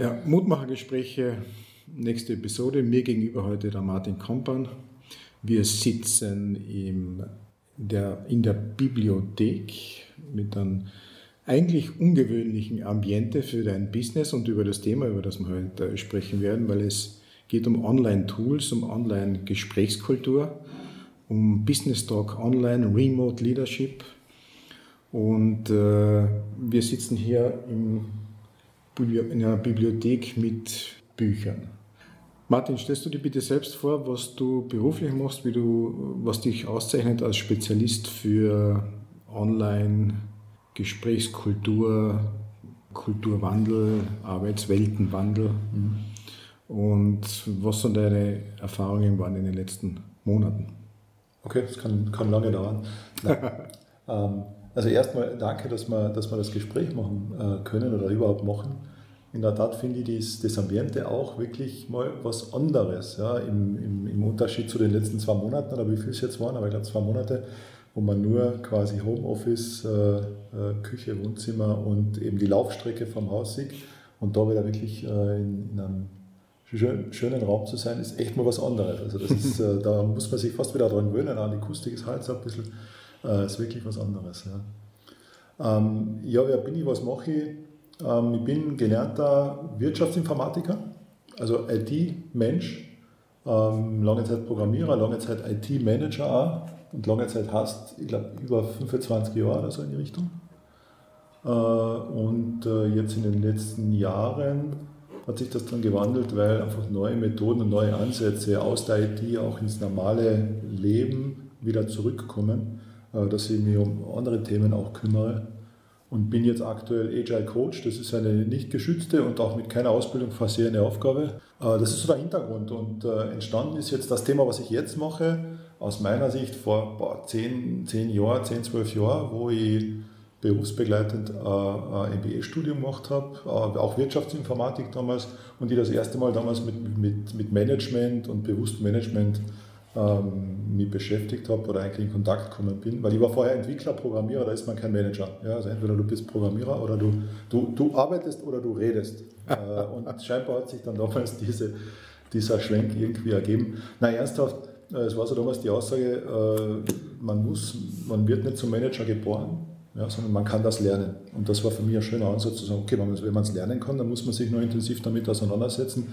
Ja, Mutmachergespräche, nächste Episode. Mir gegenüber heute der Martin Kompan. Wir sitzen im, der, in der Bibliothek mit einem eigentlich ungewöhnlichen Ambiente für dein Business und über das Thema, über das wir heute sprechen werden, weil es geht um Online-Tools, um Online-Gesprächskultur, um Business Talk Online, Remote Leadership. Und äh, wir sitzen hier im in einer Bibliothek mit Büchern. Martin, stellst du dir bitte selbst vor, was du beruflich machst, wie du, was dich auszeichnet als Spezialist für Online-Gesprächskultur, Kulturwandel, Arbeitsweltenwandel und was sind deine Erfahrungen waren in den letzten Monaten? Okay, das kann, kann lange dauern. ähm, also erstmal danke, dass wir, dass wir das Gespräch machen äh, können oder überhaupt machen. In der Tat finde ich das, das Ambiente auch wirklich mal was anderes. Ja, im, im, Im Unterschied zu den letzten zwei Monaten, oder wie viel es jetzt waren, aber ich glaube zwei Monate, wo man nur quasi Homeoffice, äh, äh, Küche, Wohnzimmer und eben die Laufstrecke vom Haus sieht. Und da wieder wirklich äh, in, in einem schön, schönen Raum zu sein, ist echt mal was anderes. Also das ist, äh, da muss man sich fast wieder dran gewöhnen, an die Akustik ist halt so ein bisschen äh, ist wirklich was anderes. Ja. Ähm, ja, wer bin ich, was mache ich? Ähm, ich bin gelernter Wirtschaftsinformatiker, also IT-Mensch, ähm, lange Zeit Programmierer, lange Zeit IT-Manager auch und lange Zeit hast, ich glaube, über 25 Jahre oder so in die Richtung. Äh, und äh, jetzt in den letzten Jahren hat sich das dann gewandelt, weil einfach neue Methoden und neue Ansätze aus der IT auch ins normale Leben wieder zurückkommen. Äh, dass ich mich um andere Themen auch kümmere und bin jetzt aktuell Agile Coach. Das ist eine nicht geschützte und auch mit keiner Ausbildung versehene Aufgabe. Äh, das ist so der Hintergrund und äh, entstanden ist jetzt das Thema, was ich jetzt mache, aus meiner Sicht vor boah, 10, 10 Jahren, 10, 12 Jahren, wo ich berufsbegleitend ein MBA-Studium gemacht habe, auch Wirtschaftsinformatik damals und die das erste Mal damals mit, mit, mit Management und bewusstem Management ähm, mich beschäftigt habe oder eigentlich in Kontakt gekommen bin, weil ich war vorher Entwickler, Programmierer, da ist man kein Manager. Ja, also entweder du bist Programmierer oder du, du, du arbeitest oder du redest. äh, und scheinbar hat sich dann damals diese, dieser Schwenk irgendwie ergeben. Nein, ernsthaft, äh, es war so damals die Aussage, äh, man, muss, man wird nicht zum Manager geboren, ja, sondern man kann das lernen. Und das war für mich ein schöner Ansatz zu sagen, okay, wenn man es lernen kann, dann muss man sich nur intensiv damit auseinandersetzen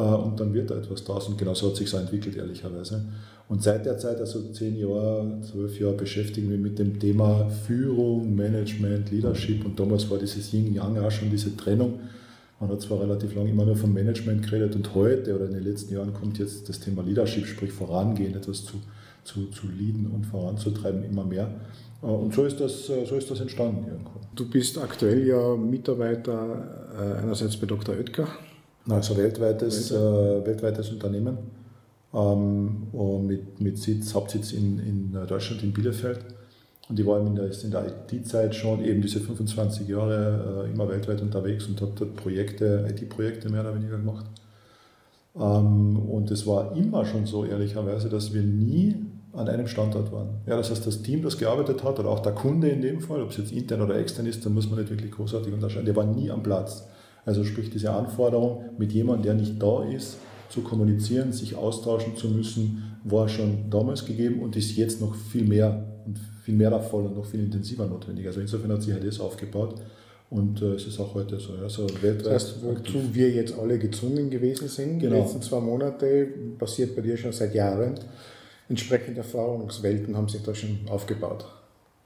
und dann wird da etwas draus. Und genau so hat sich so entwickelt, ehrlicherweise. Und seit der Zeit, also zehn Jahre, zwölf Jahre, beschäftigen wir mit dem Thema Führung, Management, Leadership. Und damals war dieses Yin-Yang auch schon diese Trennung. Man hat zwar relativ lange immer nur vom Management geredet und heute oder in den letzten Jahren kommt jetzt das Thema Leadership, sprich vorangehen, etwas zu, zu, zu leaden und voranzutreiben, immer mehr. Äh, und so ist das, äh, so ist das entstanden irgendwo. Du bist aktuell ja Mitarbeiter einerseits bei Dr. Oetker also weltweites, äh, weltweites Unternehmen ähm, mit, mit Sitz, Hauptsitz in, in Deutschland, in Bielefeld. Und ich war in der, in der IT-Zeit schon eben diese 25 Jahre äh, immer weltweit unterwegs und habe dort Projekte, IT-Projekte mehr oder weniger gemacht. Ähm, und es war immer schon so, ehrlicherweise, dass wir nie an einem Standort waren. Ja, das heißt, das Team, das gearbeitet hat, oder auch der Kunde in dem Fall, ob es jetzt intern oder extern ist, da muss man nicht wirklich großartig unterscheiden, der war nie am Platz. Also sprich diese Anforderung, mit jemandem, der nicht da ist, zu kommunizieren, sich austauschen zu müssen, war schon damals gegeben und ist jetzt noch viel mehr und viel mehr davon und noch viel intensiver notwendig. Also insofern hat sich halt das aufgebaut. Und äh, es ist auch heute so. Also weltweit das heißt, wozu wir jetzt alle gezwungen gewesen sind, genau. die letzten zwei Monate, passiert bei dir schon seit Jahren. Entsprechende Erfahrungswelten haben sich da schon aufgebaut.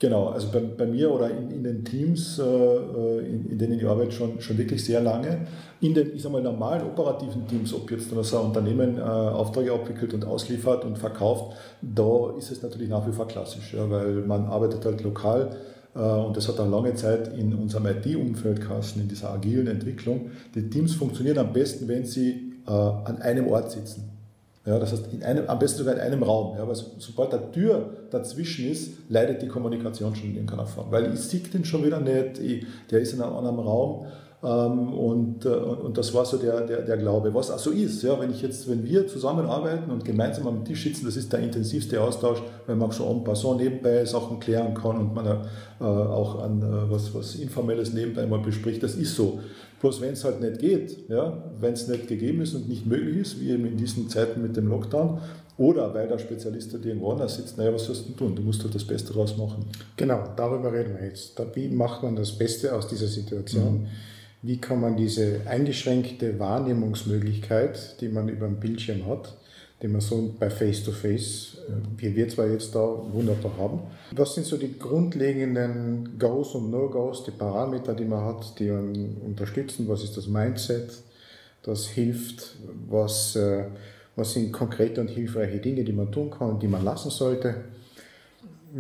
Genau, also bei, bei mir oder in, in den Teams, äh, äh, in, in, denen ich arbeite, schon, schon wirklich sehr lange. In den, ich sag mal, normalen operativen Teams, ob jetzt ein Unternehmen äh, Aufträge abwickelt und ausliefert und verkauft, da ist es natürlich nach wie vor klassisch, ja, weil man arbeitet halt lokal äh, und das hat auch lange Zeit in unserem IT-Umfeld kassen, in dieser agilen Entwicklung. Die Teams funktionieren am besten, wenn sie äh, an einem Ort sitzen. Ja, das heißt, in einem, am besten sogar in einem Raum. Ja, weil sobald eine Tür dazwischen ist, leidet die Kommunikation schon in irgendeiner Form. Weil ich sehe den schon wieder nicht, ich, der ist in einem anderen Raum. Ähm, und, äh, und das war so der, der, der Glaube. Was auch so ist, ja, wenn ich jetzt, wenn wir zusammenarbeiten und gemeinsam am Tisch sitzen, das ist der intensivste Austausch, weil man so en passant nebenbei Sachen klären kann und man äh, auch an äh, was, was Informelles nebenbei mal bespricht. Das ist so. Bloß wenn es halt nicht geht, ja, wenn es nicht gegeben ist und nicht möglich ist, wie eben in diesen Zeiten mit dem Lockdown, oder weil der Spezialist da irgendwo anders sitzt, naja, was sollst du tun? Du musst halt das Beste daraus machen. Genau, darüber reden wir jetzt. Wie macht man das Beste aus dieser Situation? Mhm. Wie kann man diese eingeschränkte Wahrnehmungsmöglichkeit, die man über dem Bildschirm hat, den wir so bei Face-to-Face, -face, wie wir zwar jetzt da wunderbar haben. Was sind so die grundlegenden Goes und No-Goes, die Parameter, die man hat, die man unterstützen? Was ist das Mindset, das hilft? Was, äh, was sind konkrete und hilfreiche Dinge, die man tun kann, die man lassen sollte?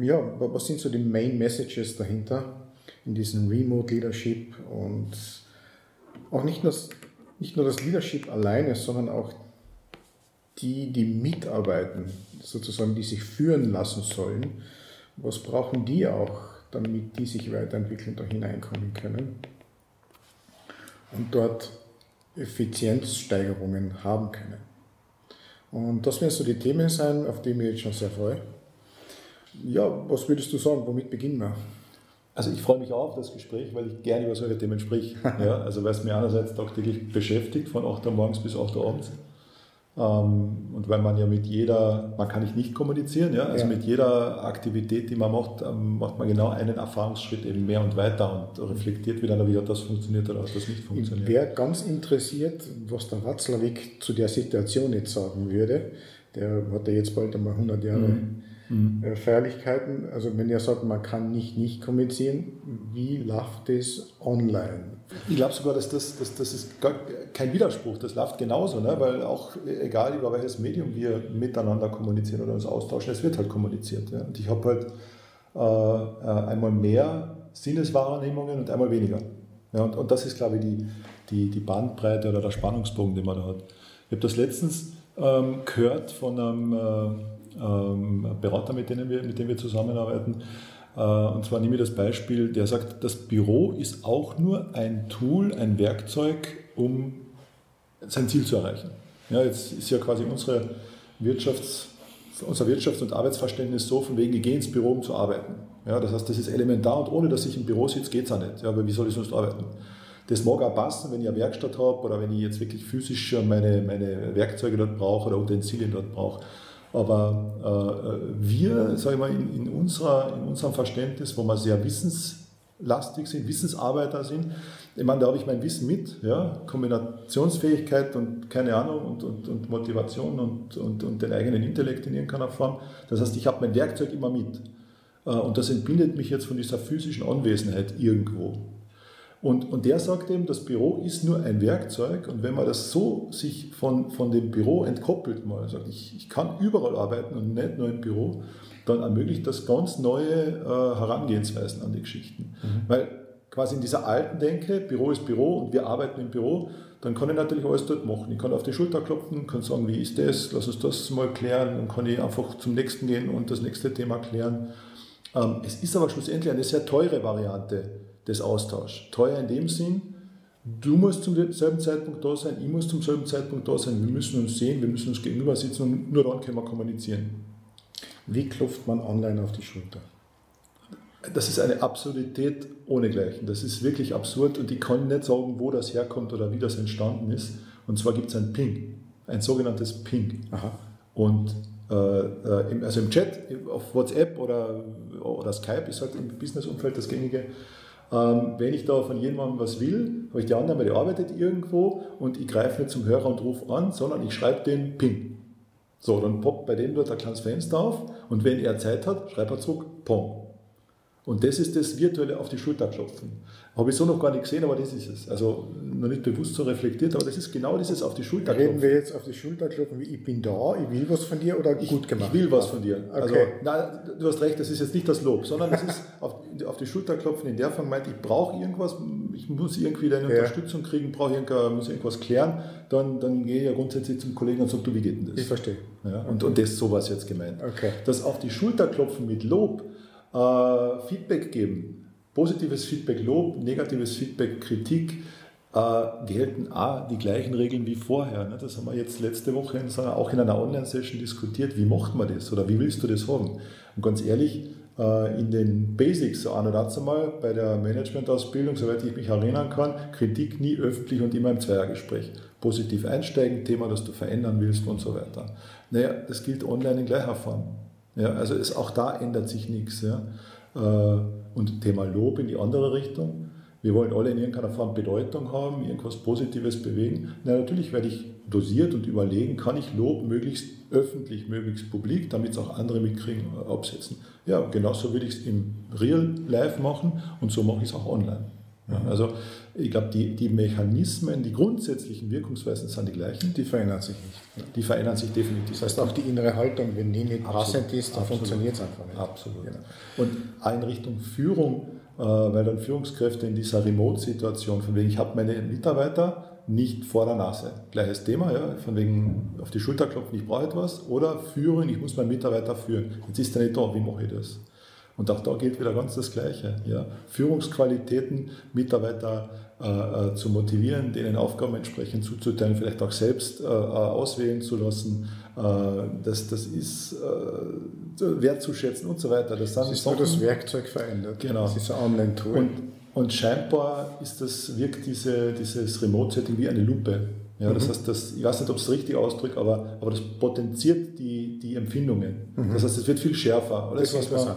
Ja, was sind so die Main Messages dahinter in diesem Remote Leadership und auch nicht nur, nicht nur das Leadership alleine, sondern auch die, die mitarbeiten, sozusagen, die sich führen lassen sollen, was brauchen die auch, damit die sich weiterentwickeln, da hineinkommen können und dort Effizienzsteigerungen haben können. Und das werden so die Themen sein, auf die ich mich jetzt schon sehr freue. Ja, was würdest du sagen, womit beginnen wir? Also ich freue mich auch auf das Gespräch, weil ich gerne über solche Themen spreche. ja, also weil es mir einerseits tagtäglich beschäftigt, von 8 Uhr morgens bis 8 Uhr abends. Ähm, und weil man ja mit jeder, man kann nicht kommunizieren, ja, also ja. mit jeder Aktivität, die man macht, ähm, macht man genau einen Erfahrungsschritt eben mehr und weiter und reflektiert wieder, wie hat das funktioniert oder hat das nicht funktioniert. Wäre ganz interessiert, was der Watzlawick zu der Situation jetzt sagen würde. Der hat ja jetzt bald einmal 100 Jahre mhm mhm. Äh, Feierlichkeiten. Also wenn ihr sagt, man kann nicht nicht kommunizieren, wie läuft das online? Ich glaube sogar, dass das, das, das ist gar kein Widerspruch, das läuft genauso, ne? weil auch egal über welches Medium wir miteinander kommunizieren oder uns austauschen, es wird halt kommuniziert. Ja? Und ich habe halt äh, äh, einmal mehr Sinneswahrnehmungen und einmal weniger. Ja? Und, und das ist, glaube ich, die, die, die Bandbreite oder der Spannungspunkt, den man da hat. Ich habe das letztens ähm, gehört von einem äh, Berater, mit, denen wir, mit denen wir zusammenarbeiten. Äh, und zwar nehme ich das Beispiel, der sagt, das Büro ist auch nur ein Tool, ein Werkzeug, um sein Ziel zu erreichen. Ja, jetzt ist ja quasi unsere Wirtschafts-, unser Wirtschafts- und Arbeitsverständnis so, von wegen, ich gehe ins Büro, um zu arbeiten. Ja, das heißt, das ist elementar und ohne dass ich im Büro sitze, geht es auch nicht. Ja, aber wie soll ich sonst arbeiten? Das mag auch passen, wenn ich eine Werkstatt habe oder wenn ich jetzt wirklich physisch meine, meine Werkzeuge dort brauche oder Utensilien dort brauche. Aber äh, wir, sage ich mal, in, in, unserer, in unserem Verständnis, wo wir sehr wissenslastig sind, Wissensarbeiter sind, ich meine, da habe ich mein Wissen mit, ja, Kombinationsfähigkeit und keine Ahnung und, und, und Motivation und, und, und den eigenen Intellekt in irgendeiner Form. Das heißt, ich habe mein Werkzeug immer mit. Äh, und das entbindet mich jetzt von dieser physischen Anwesenheit irgendwo. Und, und der sagt eben, das Büro ist nur ein Werkzeug und wenn man das so sich von, von dem Büro entkoppelt, mal sagt, ich, ich kann überall arbeiten und nicht nur im Büro, dann ermöglicht das ganz neue äh, Herangehensweisen an die Geschichten. Mhm. Weil quasi in dieser alten Denke, Büro ist Büro und wir arbeiten im Büro, dann kann ich natürlich alles dort machen. Ich kann auf die Schulter klopfen, kann sagen, wie ist das, lass uns das mal klären, dann kann ich einfach zum nächsten gehen und das nächste Thema klären. Ähm, es ist aber schlussendlich eine sehr teure Variante des Austauschs. Teuer in dem Sinn, du musst zum selben Zeitpunkt da sein, ich muss zum selben Zeitpunkt da sein, wir müssen uns sehen, wir müssen uns gegenüber sitzen und nur dann können wir kommunizieren. Wie klopft man online auf die Schulter? Das ist eine Absurdität ohnegleichen. Das ist wirklich absurd und ich kann nicht sagen, wo das herkommt oder wie das entstanden ist. Und zwar gibt es ein Ping, ein sogenanntes Ping. Aha. Und äh, äh also im Chat, auf WhatsApp oder, oder Skype ist halt im Businessumfeld das gängige. Ähm, wenn ich da von jemandem was will, habe ich die Annahme, der arbeitet irgendwo und ich greife nicht zum Hörer und rufe an, sondern ich schreibe den Ping. So, dann poppt bei dem dort ein kleines Fenster auf und wenn er Zeit hat, schreibt er zurück Pong. Und das ist das virtuelle auf die Schulter klopfen. Habe ich so noch gar nicht gesehen, aber das ist es. Also noch nicht bewusst so reflektiert, aber das ist genau dieses auf die Schulter klopfen. Reden wir jetzt auf die Schulter klopfen, wie ich bin da, ich will was von dir oder ich, gut gemacht? Ich will was von dir. Also, okay. Also, nein, du hast recht, das ist jetzt nicht das Lob, sondern es ist auf, auf, die Schulter klopfen in der Form meint, ich brauche irgendwas, ich muss irgendwie deine ja. Unterstützung kriegen, brauche irgendwas, muss irgendwas klären, dann, dann gehe ich ja grundsätzlich zum Kollegen und sage, du, wie geht denn das? Ich verstehe. Ja, und, und das ist sowas jetzt gemeint. Okay. Das auf die Schulter klopfen mit Lob, äh, Feedback geben. Positives Feedback Lob, negatives Feedback Kritik äh, gelten auch die gleichen Regeln wie vorher. Ne? Das haben wir jetzt letzte Woche in so einer, auch in einer Online-Session diskutiert. Wie macht man das oder wie willst du das haben? Und ganz ehrlich, äh, in den Basics, so an und dazu mal bei der Managementausbildung, soweit ich mich erinnern kann, Kritik nie öffentlich und immer im Zweiergespräch. Positiv einsteigen, Thema, das du verändern willst und so weiter. Naja, das gilt online in gleicher Form. Ja, also ist, auch da ändert sich nichts. Ja. Äh, und Thema Lob in die andere Richtung. Wir wollen alle in irgendeiner Form Bedeutung haben, irgendwas Positives bewegen. Na, natürlich werde ich dosiert und überlegen, kann ich Lob möglichst öffentlich, möglichst publik, damit es auch andere mitkriegen, absetzen. Ja, genauso würde ich es im Real Life machen und so mache ich es auch online. Ja, also ich glaube, die, die Mechanismen, die grundsätzlichen Wirkungsweisen sind die gleichen. Die verändern sich nicht. Die verändern sich definitiv. Das heißt auch die innere Haltung, wenn die nicht passend ist, dann funktioniert es einfach nicht. Absolut. Genau. Und in Richtung Führung, äh, weil dann Führungskräfte in dieser Remote-Situation, von wegen, ich habe meine Mitarbeiter nicht vor der Nase. Gleiches Thema, ja, von wegen auf die Schulter klopfen, ich brauche etwas, oder führen, ich muss meinen Mitarbeiter führen. Jetzt ist er nicht da, wie mache ich das? Und auch da gilt wieder ganz das Gleiche. Ja. Führungsqualitäten, Mitarbeiter äh, äh, zu motivieren, denen Aufgaben entsprechend zuzuteilen, vielleicht auch selbst äh, äh auswählen zu lassen, äh, das, das ist äh, wertzuschätzen und so weiter. Das, das ist Sachen, das Werkzeug verändert. Genau. Das ist ein Online-Tool. Und, und, scheinbar ist das, wirkt diese, dieses Remote-Setting wie eine Lupe. Ja, das mhm. heißt, das, ich weiß nicht, ob es richtig ausdrückt, aber, aber das potenziert die, die Empfindungen. Mhm. Das heißt, es wird viel schärfer. Alles, das ist was man,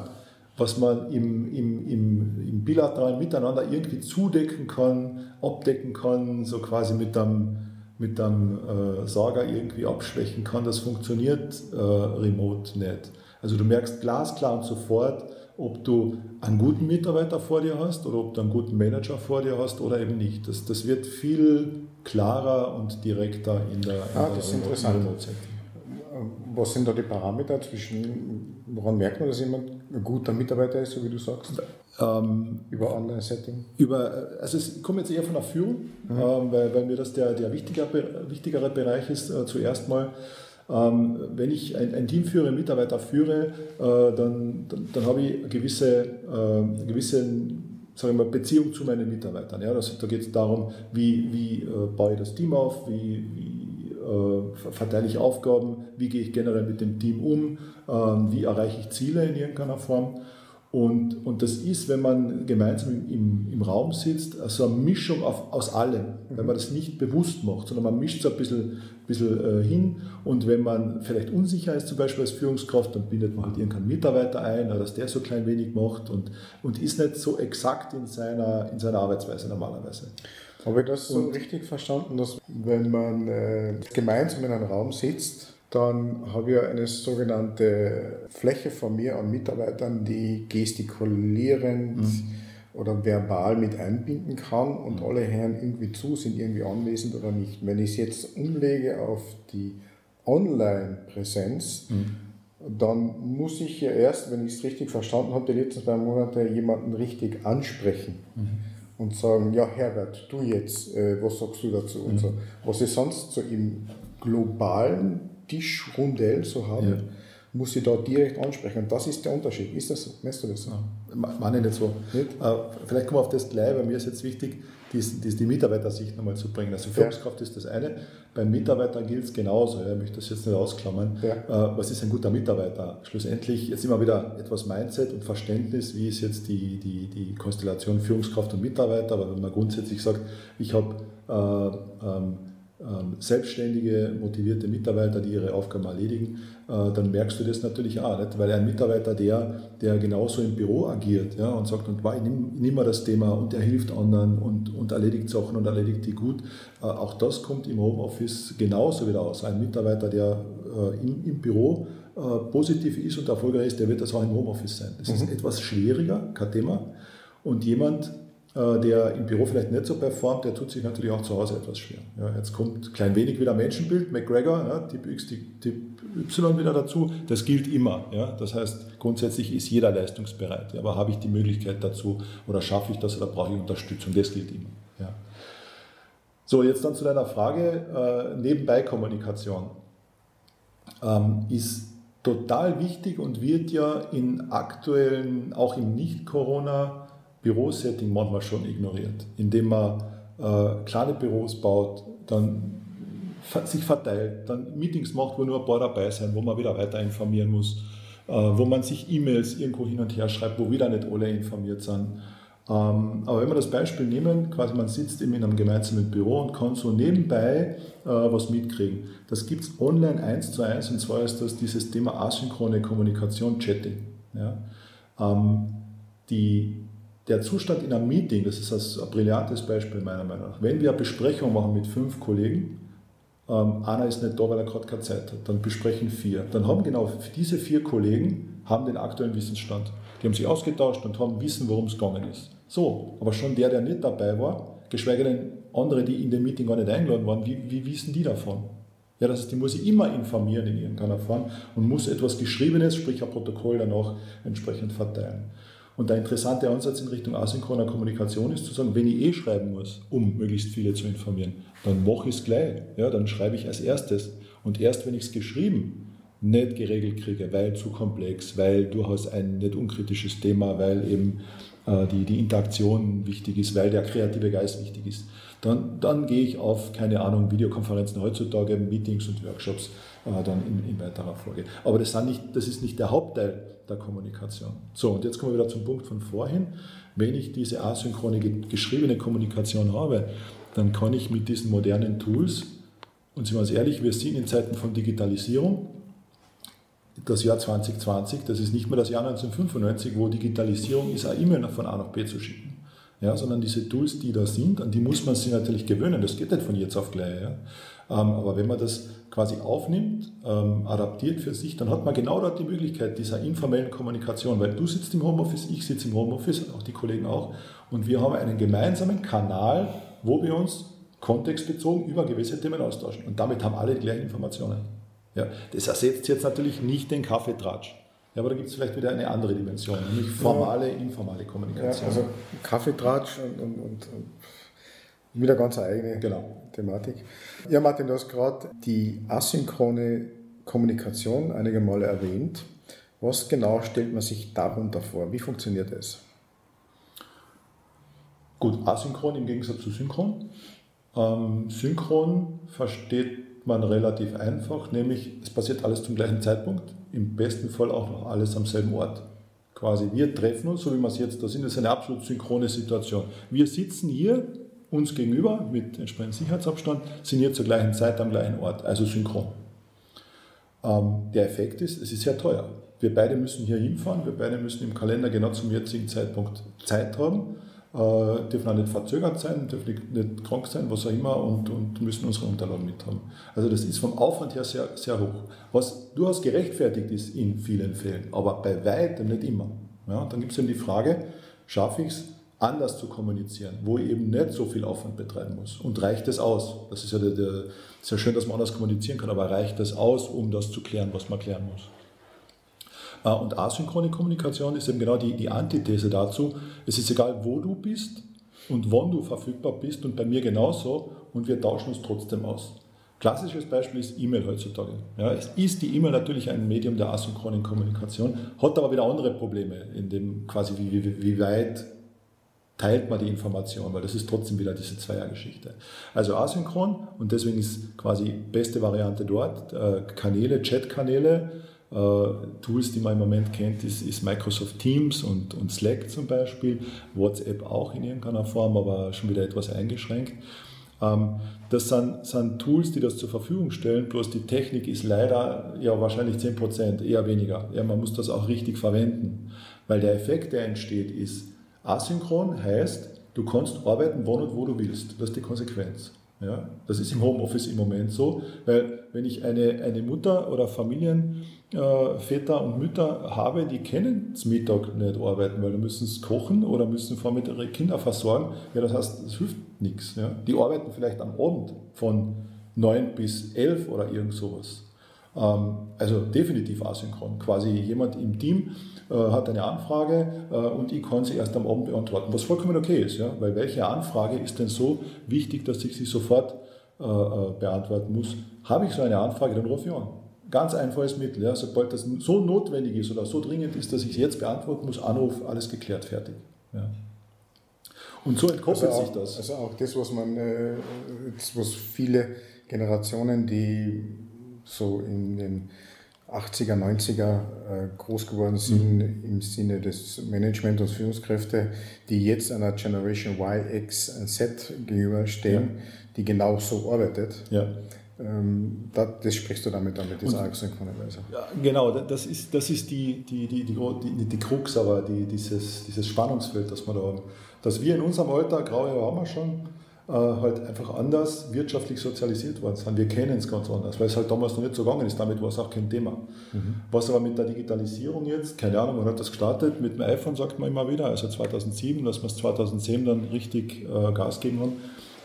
was man im, im, im, im bilateralen Miteinander irgendwie zudecken kann, abdecken kann, so quasi mit einem, mit einem äh, Sager irgendwie abschwächen kann, das funktioniert äh, remote nicht. Also du merkst glasklar und sofort, ob du einen guten Mitarbeiter vor dir hast oder ob du einen guten Manager vor dir hast oder eben nicht. Das, das wird viel klarer und direkter in der, in ah, das ist interessant. Remote-Setting was sind da die Parameter zwischen, woran merkt man, dass jemand ein guter Mitarbeiter ist, so wie du sagst? Ähm, über Online-Setting? Über, also es kommt jetzt eher von der Führung, mhm. ähm, weil, weil mir das der, der wichtiger, wichtigere Bereich ist, äh, zuerst mal. Ähm, wenn ich ein, ein, Team führe, Mitarbeiter führe, äh, dann, dann, dann, habe ich eine gewisse, äh, gewisse sagen wir mal, Beziehung zu meinen Mitarbeitern. Ja, das, da geht es darum, wie, wie äh, baue ich das Team auf, wie, wie äh, verteile ich Aufgaben, wie gehe ich generell mit dem Team um, ähm, wie erreiche ich Ziele in irgendeiner Form. Und, und das ist, wenn man gemeinsam im, im, im Raum sitzt, so eine Mischung auf, aus allem. Wenn man das nicht bewusst macht, sondern man mischt so ein bisschen, bisschen äh, hin. Und wenn man vielleicht unsicher ist, zum Beispiel als Führungskraft, dann bindet man halt irgendeinen Mitarbeiter ein, dass der so klein wenig macht und, und ist nicht so exakt in seiner, in seiner Arbeitsweise normalerweise. Habe ich das so richtig verstanden, dass wenn man äh, gemeinsam in einem Raum sitzt, dann habe ich eine sogenannte Fläche von mir an Mitarbeitern, die gestikulierend mhm. oder verbal mit einbinden kann und mhm. alle hören irgendwie zu, sind irgendwie anwesend oder nicht. Wenn ich es jetzt umlege auf die Online-Präsenz, mhm. dann muss ich ja erst, wenn ich es richtig verstanden habe, die letzten zwei Monate jemanden richtig ansprechen. Mhm und sagen, ja Herbert, du jetzt, äh, was sagst du dazu? Und so. Mhm. Was ich sonst so im globalen Tischrundell so habe, ja. muss ich da direkt ansprechen. Und das ist der Unterschied. Ist das so? Meinst du das so? Ja. Meine nicht so. Nicht? Äh, vielleicht kommen wir auf das gleich, weil mir ist jetzt wichtig, die, die, die Mitarbeitersicht nochmal zu bringen. Also Führungskraft ja. ist das eine. Beim Mitarbeiter gilt es genauso. Ja, ich möchte das jetzt nicht ausklammern. Ja. Äh, was ist ein guter Mitarbeiter? Schlussendlich jetzt immer wieder etwas Mindset und Verständnis, wie ist jetzt die, die, die Konstellation Führungskraft und Mitarbeiter. Aber wenn man grundsätzlich sagt, ich habe äh, ähm, selbstständige, motivierte Mitarbeiter, die ihre Aufgaben erledigen, äh, dann merkst du das natürlich auch, nicht? weil ein Mitarbeiter, der, der genauso im Büro agiert ja, und sagt, und, ich nehme nimm mal das Thema und er hilft anderen und, und erledigt Sachen und erledigt die gut, äh, auch das kommt im Homeoffice genauso wieder aus. Ein Mitarbeiter, der äh, im, im Büro positiv ist und erfolgreich ist, der wird das auch im Homeoffice sein. Das mhm. ist etwas schwieriger, kein Thema. Und jemand, der im Büro vielleicht nicht so performt, der tut sich natürlich auch zu Hause etwas schwer. Ja, jetzt kommt klein wenig wieder Menschenbild, McGregor, ja, Typ X, Typ Y wieder dazu. Das gilt immer. Ja. Das heißt, grundsätzlich ist jeder leistungsbereit. Aber habe ich die Möglichkeit dazu oder schaffe ich das oder brauche ich Unterstützung? Das gilt immer. Ja. So, jetzt dann zu deiner Frage, äh, Nebenbei-Kommunikation ähm, ist total wichtig und wird ja in aktuellen, auch im Nicht-Corona- Bürosetting manchmal schon ignoriert, indem man äh, kleine Büros baut, dann sich verteilt, dann Meetings macht, wo nur ein paar dabei sein, wo man wieder weiter informieren muss. äh, wo man sich E-Mails irgendwo hin und her schreibt, wo wieder nicht alle informiert sind. Ähm, aber wenn wir das Beispiel nehmen, quasi man sitzt eben in einem gemeinsamen Büro und kann so nebenbei äh, was mitkriegen. Das gibt es online eins zu eins und zwar ist das dieses Thema asynchrone Kommunikation, Chatting. Ja? Ähm, die, der Zustand in einem Meeting, das ist ein brillantes Beispiel meiner Meinung nach. Wenn wir eine Besprechung machen mit fünf Kollegen, ähm, einer ist nicht da, weil er gerade keine Zeit hat, dann besprechen vier. Dann haben genau diese vier Kollegen haben den aktuellen Wissensstand. Die haben sich ausgetauscht und haben wissen, worum es gegangen ist. So, aber schon der, der nicht dabei war, geschweige denn andere, die in dem Meeting gar nicht eingeladen waren, wie, wie wissen die davon? Ja, das heißt, die muss ich immer informieren in irgendeiner Form und muss etwas Geschriebenes, sprich ein Protokoll dann auch entsprechend verteilen. Und der interessante Ansatz in Richtung asynchroner Kommunikation ist zu sagen, wenn ich eh schreiben muss, um möglichst viele zu informieren, dann mache ich es gleich. Ja, dann schreibe ich als erstes. Und erst wenn ich es geschrieben nicht geregelt kriege, weil zu komplex, weil durchaus ein nicht unkritisches Thema, weil eben äh, die, die Interaktion wichtig ist, weil der kreative Geist wichtig ist, dann, dann gehe ich auf, keine Ahnung, Videokonferenzen heutzutage, Meetings und Workshops äh, dann in, in, weiterer Folge. Aber das, nicht, das ist nicht der Hauptteil der Kommunikation. So, und jetzt kommen wir wieder zum Punkt von vorhin. Wenn ich diese asynchrone geschriebene Kommunikation habe, dann kann ich mit diesen modernen Tools, und sind wir uns ehrlich, wir sind in Zeiten von Digitalisierung, das Jahr 2020, das ist nicht mehr das Jahr 1995, wo Digitalisierung ist, eine E-Mail von A nach B zu schicken. Ja, sondern diese Tools, die da sind, an die muss man sich natürlich gewöhnen. Das geht nicht von jetzt auf gleich. Ja. Ähm, aber wenn man das quasi aufnimmt, ähm, adaptiert für sich, dann hat man genau dort die Möglichkeit dieser informellen Kommunikation, weil du sitzt im Homeoffice, ich sitze im Homeoffice, auch die Kollegen auch, und wir haben einen gemeinsamen Kanal, wo wir uns kontextbezogen über gewisse Themen austauschen. Und damit haben alle die gleichen Informationen. Ja, das ersetzt jetzt natürlich nicht den Kaffeetratsch. Ja, aber da gibt es vielleicht wieder eine andere Dimension, nämlich formale, informale Kommunikation. Ja, also Kaffeetratsch und, und, und, und wieder ganz eigene genau. Thematik. Ja, Martin, du hast gerade die asynchrone Kommunikation einige Male erwähnt. Was genau stellt man sich darunter vor? Wie funktioniert es? Gut, asynchron im Gegensatz zu synchron. Ähm, synchron versteht man relativ einfach, nämlich es passiert alles zum gleichen Zeitpunkt, im besten Fall auch noch alles am selben Ort. Quasi wir treffen uns, so wie wir es jetzt da sind, das ist eine absolut synchrone Situation. Wir sitzen hier uns gegenüber mit entsprechendem Sicherheitsabstand, sind hier zur gleichen Zeit am gleichen Ort, also synchron. Ähm, der Effekt ist, es ist sehr teuer. Wir beide müssen hier hinfahren, wir beide müssen im Kalender genau zum jetzigen Zeitpunkt Zeit haben äh, dürfen auch nicht verzögert sein, dürfen nicht, krank sein, was auch immer und, und müssen unsere Unterlagen mit haben. Also das ist vom Aufwand her sehr, sehr hoch. Was durchaus gerechtfertigt ist in vielen Fällen, aber bei weitem nicht immer. Ja, dann gibt es eben die Frage, schaffe ich es, anders zu kommunizieren, wo ich eben nicht so viel Aufwand betreiben muss. Und reicht es aus? Das ist ja, der, der, ist schön, dass man anders kommunizieren kann, aber reicht es aus, um das zu klären, was man klären muss? Äh, und asynchrone Kommunikation ist eben genau die, die Antithese dazu. Es ist egal, wo du bist und wann du verfügbar bist und bei mir genauso und wir tauschen uns trotzdem aus. Klassisches Beispiel ist E-Mail heutzutage. Ja, es ist die E-Mail natürlich ein Medium der asynchronen Kommunikation, hat aber wieder andere Probleme, in dem quasi wie, wie, wie weit teilt man die Information, weil das ist trotzdem wieder diese Zweiergeschichte. Also asynchron und deswegen ist quasi beste Variante dort, äh, Kanäle, Chatkanäle, äh, Tools, die man im Moment kennt, ist, ist Microsoft Teams und, und, Slack zum Beispiel, WhatsApp auch in irgendeiner Form, aber schon wieder etwas eingeschränkt. Ähm, das sind, sind, Tools, die das zur Verfügung stellen, bloß die Technik ist leider ja wahrscheinlich 10%, eher weniger. Ja, man muss das auch richtig verwenden, weil der Effekt, der entsteht, ist asynchron, heißt, du kannst arbeiten, wann und wo du willst. Das ist die Konsequenz. Ja, das ist im Homeoffice im Moment so, weil wenn ich eine, eine Mutter oder Familien äh, und Mütter habe, die kennen das Mittag nicht arbeiten, weil die müssen es kochen oder müssen vormittag ihre Kinder versorgen. Ja, das heißt, es hilft nichts. Ja. Die arbeiten vielleicht am Abend von 9 bis 11 oder irgend sowas. Ähm, also definitiv asynchron. Quasi jemand im Team hat eine Anfrage äh, und ich kann sie erst am Abend beantworten, was vollkommen okay ist, ja, weil welche Anfrage ist denn so wichtig, dass ich sie sofort äh, äh beantworten muss? Habe ich so eine Anfrage, dann rufe ich an. Ganz einfaches Mittel. Ja. Sobald das so notwendig ist oder so dringend ist, dass ich es jetzt beantworten muss, Anruf, alles geklärt, fertig. Ja. Und so entkoppelt also auch, sich das. Also auch das, was man, äh, das, was viele Generationen, die so in den 80er, 90er äh, groß geworden sind mhm. im Sinne des Management und Führungskräfte, die jetzt einer Generation Y, X und Z gegenüberstehen, ja. die genau so arbeitet. Ja. Ähm, das, das, sprichst du damit an, mit dieser asynchronen Weise. Ja, genau, das ist, das ist die, die, die, die, die, die Krux, aber die, dieses, dieses Spannungsfeld, das wir da haben. Dass wir in unserem Alter, graue haben wir schon, halt einfach anders wirtschaftlich sozialisiert worden sind. Wir kennen es ganz anders, weil es halt damals noch nicht so gegangen ist. Damit war es auch kein Thema. Mhm. Was aber mit der Digitalisierung jetzt, keine Ahnung, wann hat das gestartet? Mit dem iPhone sagt man immer wieder, also 2007, dass wir es 2010 dann richtig äh, Gas geben haben,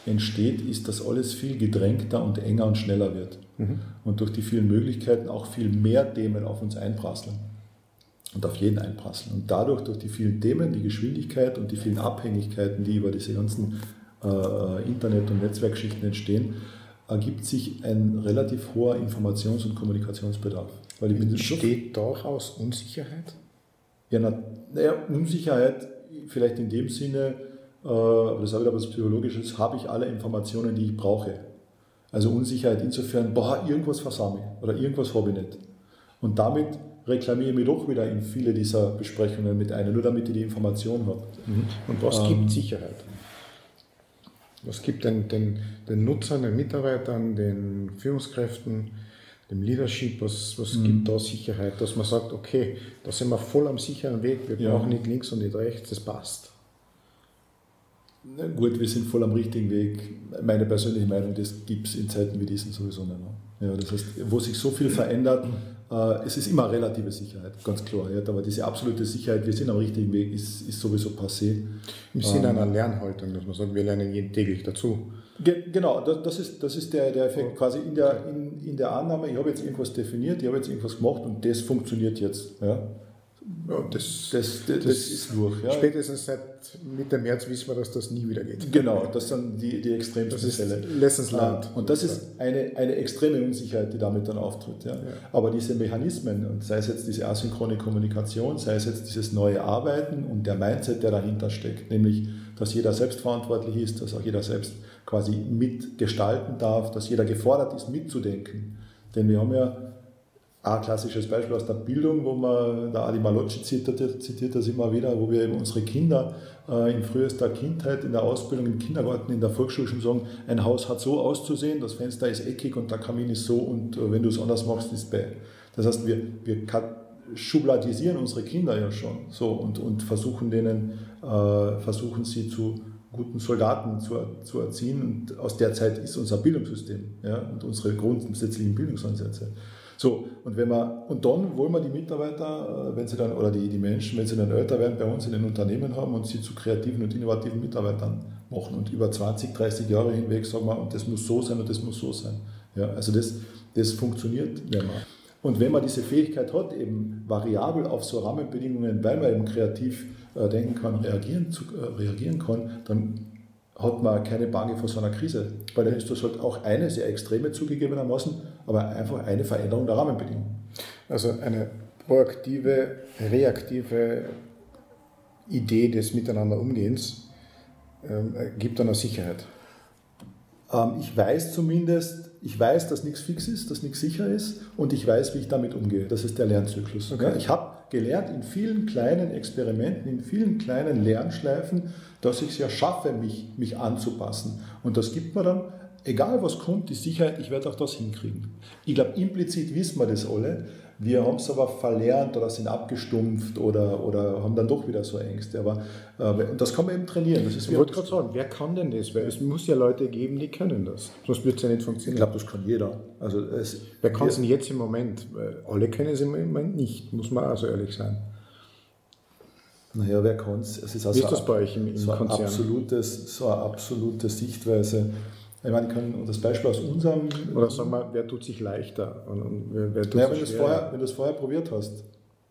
entsteht, ist, dass alles viel gedrängter und enger und schneller wird. Mhm. Und durch die vielen Möglichkeiten auch viel mehr Themen auf uns einprasseln und auf jeden einprasseln. Und dadurch, durch die vielen Themen, die Geschwindigkeit und die vielen Abhängigkeiten, die über diese ganzen äh, Internet- und Netzwerkschichten entstehen, ergibt sich ein relativ hoher Informations- und Kommunikationsbedarf. Weil ich Entsteht daraus Unsicherheit? Ja, naja, Unsicherheit vielleicht in dem Sinne, äh, das ist auch wieder was Psychologisches, habe ich alle Informationen, die ich brauche. Also Unsicherheit insofern, boah, irgendwas versame ich oder irgendwas habe ich nicht. Und damit reklamiere ich mich doch wieder in viele dieser Besprechungen mit ein, nur damit ich die Information habe. Mhm. Und was ähm, gibt Sicherheit? Was gibt den, den, den Nutzern, den Mitarbeitern, den Führungskräften, dem Leadership, was, was mhm. gibt da Sicherheit, dass man sagt, okay, da sind wir voll am sicheren Weg, wir ja. brauchen nicht links und nicht rechts, das passt. Na gut, wir sind voll am richtigen Weg. Meine persönliche Meinung, das gibt es in Zeiten wie diesen sowieso nicht mehr. Ja, das heißt, wo sich so viel verändert, es ist immer relative Sicherheit, ganz klar. Aber diese absolute Sicherheit, wir sind am richtigen Weg, ist, ist sowieso passé. Im Sinne ähm, einer Lernhaltung, dass man sagt, wir lernen jeden täglich dazu. Ge genau, das, das, ist, das ist der, der Effekt. Quasi in der, in, in der Annahme, ich habe jetzt irgendwas definiert, ich habe jetzt irgendwas gemacht und das funktioniert jetzt. Ja? Ja, das, das, das, das, ist durch. Ja. Spätestens seit Mitte März wissen wir, dass das nie wieder geht. Genau, das sind die, die extremsten Fälle. Lessons learned. Und das ist eine, eine extreme Unsicherheit, die damit dann auftritt. Ja. ja. Aber diese Mechanismen, und sei es jetzt diese asynchrone Kommunikation, sei es jetzt dieses neue Arbeiten und der Mindset, der dahinter steckt, nämlich, dass jeder selbstverantwortlich ist, dass auch jeder selbst quasi mitgestalten darf, dass jeder gefordert ist, mitzudenken. Denn wir haben ja ein klassisches Beispiel aus der Bildung, wo man, der Ali Malocci zitiert, zitiert das immer wieder, wo wir eben unsere Kinder äh, in frühester Kindheit, in der Ausbildung, im Kindergarten, in der Volksschule schon sagen, ein Haus hat so auszusehen, das Fenster ist eckig und der Kamin ist so und äh, wenn du es anders machst, ist bei. Das heißt, wir, wir schubladisieren unsere Kinder ja schon so und, und versuchen denen, äh, versuchen sie zu guten Soldaten zu, zu erziehen und aus der Zeit ist unser Bildungssystem ja, und unsere grundsätzlichen Bildungsansätze. So, und, wenn man, und dann wollen wir die Mitarbeiter, äh, wenn sie dann, oder die, die Menschen, wenn sie dann älter werden, bei uns in den Unternehmen haben und sie zu kreativen und innovativen Mitarbeitern machen. Und über 20, 30 Jahre hinweg sagen wir, und das muss so sein und das muss so sein. Ja, also das, das funktioniert wenn man. Und wenn man diese Fähigkeit hat, eben variabel auf so Rahmenbedingungen, weil man eben kreativ äh, denken kann, reagieren, zu, äh, reagieren kann, dann hat man keine Bange vor so einer Krise. Weil dann ist das halt auch eine sehr extreme zugegebenermaßen, aber einfach eine Veränderung der Rahmenbedingungen. Also eine proaktive, reaktive Idee des Miteinanderumgehens ähm, gibt dann eine Sicherheit. Ähm, ich weiß zumindest, ich weiß, dass nichts fix ist, dass nichts sicher ist und ich weiß, wie ich damit umgehe. Das ist der Lernzyklus. Okay. Ich habe gelernt in vielen kleinen Experimenten, in vielen kleinen Lernschleifen, dass ich es ja schaffe, mich, mich anzupassen. Und das gibt mir dann, egal was kommt, die Sicherheit, ich werde auch das hinkriegen. Ich glaube, implizit wissen wir das alle. Wir haben es aber verlernt oder sind abgestumpft oder, oder haben dann doch wieder so Ängste. Aber äh, das kann man eben trainieren. Das ist ich wollte gerade sagen, wer kann denn das? Weil es muss ja Leute geben, die können das. Sonst wird es ja nicht funktionieren. Ich glaube, das kann jeder. Also es, wer kann es denn jetzt im Moment? Weil alle können es im Moment nicht, muss man auch so ehrlich sein. Naja, wer kann es? Es ist also ist das bei euch im, im so Konzern? Absolutes, so eine absolute Sichtweise. Ich meine, ich kann das Beispiel aus unserem. Oder sagen wir, wer tut sich leichter? Und, und wer, wer tut naja, wenn, du vorher, wenn du es vorher probiert hast.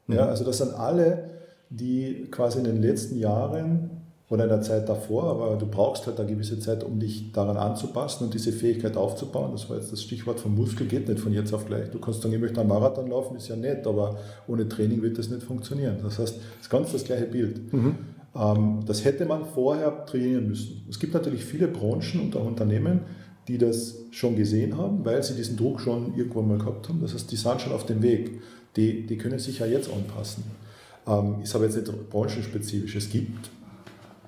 Mhm. Ja, also das sind alle, die quasi in den letzten Jahren oder in der Zeit davor, aber du brauchst halt eine gewisse Zeit, um dich daran anzupassen und diese Fähigkeit aufzubauen. Das war jetzt das Stichwort vom Muskel, geht nicht von jetzt auf gleich. Du kannst sagen, ich möchte einen Marathon laufen, ist ja nett, aber ohne Training wird das nicht funktionieren. Das heißt, es ist ganz das gleiche Bild. Mhm. Ähm, das hätte man vorher trainieren müssen. Es gibt natürlich viele Branchen und auch Unternehmen, die das schon gesehen haben, weil sie diesen Druck schon irgendwann mal gehabt haben. Das heißt, die sind schon auf dem Weg. Die, die können sich ja jetzt anpassen. Ähm, ist aber jetzt nicht branchenspezifisch. Es gibt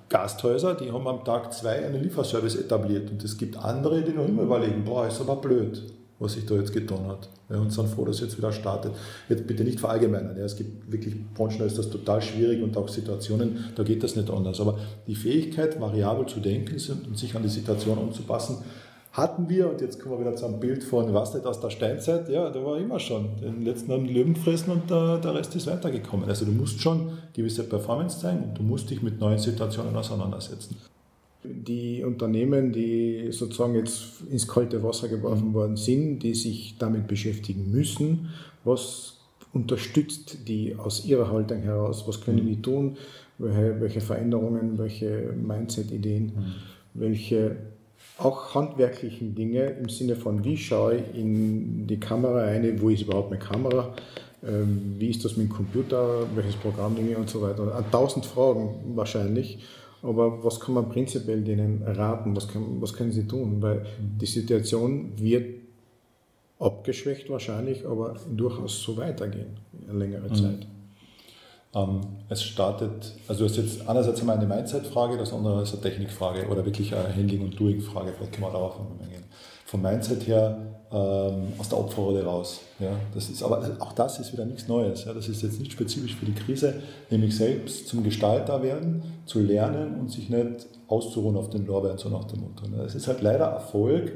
Gasthäuser, die haben am Tag zwei einen Lieferservice etabliert und es gibt andere, die noch immer überlegen, boah, ist aber blöd, was sich da jetzt getan hat. Ja, und sind froh, dass es jetzt wieder startet. Jetzt bitte nicht verallgemeinern. Ja, es gibt wirklich Branchen, da ist das total schwierig und auch Situationen, da geht das nicht anders. Aber die Fähigkeit, variabel zu denken und sich an die Situation anzupassen, hatten wir, und jetzt kommen wir wieder zum Bild von, was nicht aus der Steinzeit, ja, da war immer schon. Den letzten haben die Löwen gefressen und der, der Rest ist weitergekommen. Also du musst schon gewisse Performance zeigen und du musst dich mit neuen Situationen auseinandersetzen. Die Unternehmen, die sozusagen jetzt ins kalte Wasser geworfen worden sind, die sich damit beschäftigen müssen, was unterstützt die aus ihrer Haltung heraus, was können die tun, welche, welche Veränderungen, welche Mindset-Ideen, mhm. welche auch handwerklichen Dinge im Sinne von, wie schaue ich in die Kamera ein, wo ist überhaupt meine Kamera, ähm, wie ist das mit dem Computer, welches Programm nehme ich und so weiter. Tausend Fragen wahrscheinlich, aber was kann man prinzipiell denen raten, was, kann, was können sie tun, weil die Situation wird abgeschwächt wahrscheinlich, aber durchaus so weitergehen, eine längere mhm. Zeit. Ähm, es startet, also du hast jetzt einerseits einmal eine Mindset-Frage, das andere ist eine Technikfrage oder wirklich eine Handling- und Doing-Frage, vielleicht können wir darauf eingehen. Vom Mindset her ähm, aus der Opferrolle raus. Ja, das ist, aber auch das ist wieder nichts Neues. Ja, das ist jetzt nicht spezifisch für die Krise, nämlich selbst zum Gestalter werden, zu lernen und sich nicht auszuruhen auf den Lorbeeren, so nach dem Motto. Es ist halt leider Erfolg,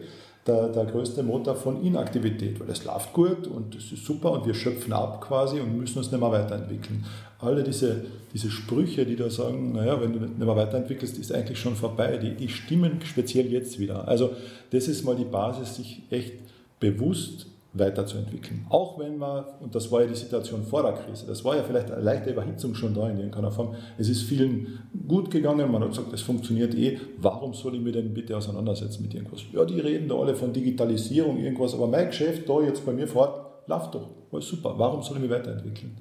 der, der größte Motor von Inaktivität, weil es läuft gut und es ist super und wir schöpfen ab quasi und müssen uns nicht mehr weiterentwickeln. Alle diese, diese Sprüche, die da sagen, naja, wenn du nicht mehr weiterentwickelst, ist eigentlich schon vorbei, die, die stimmen speziell jetzt wieder. Also das ist mal die Basis, sich echt bewusst weiterzuentwickeln. Auch wenn man, und das war ja die Situation vor der Krise, das war ja vielleicht eine leichte Überhitzung schon da in irgendeiner Form, es ist vielen gut gegangen, man hat gesagt, es funktioniert eh, warum soll ich mich denn bitte auseinandersetzen mit irgendwas? Ja, die reden da alle von Digitalisierung, irgendwas, aber mein Geschäft da jetzt bei mir vor Ort läuft doch, alles super, warum soll ich mich weiterentwickeln?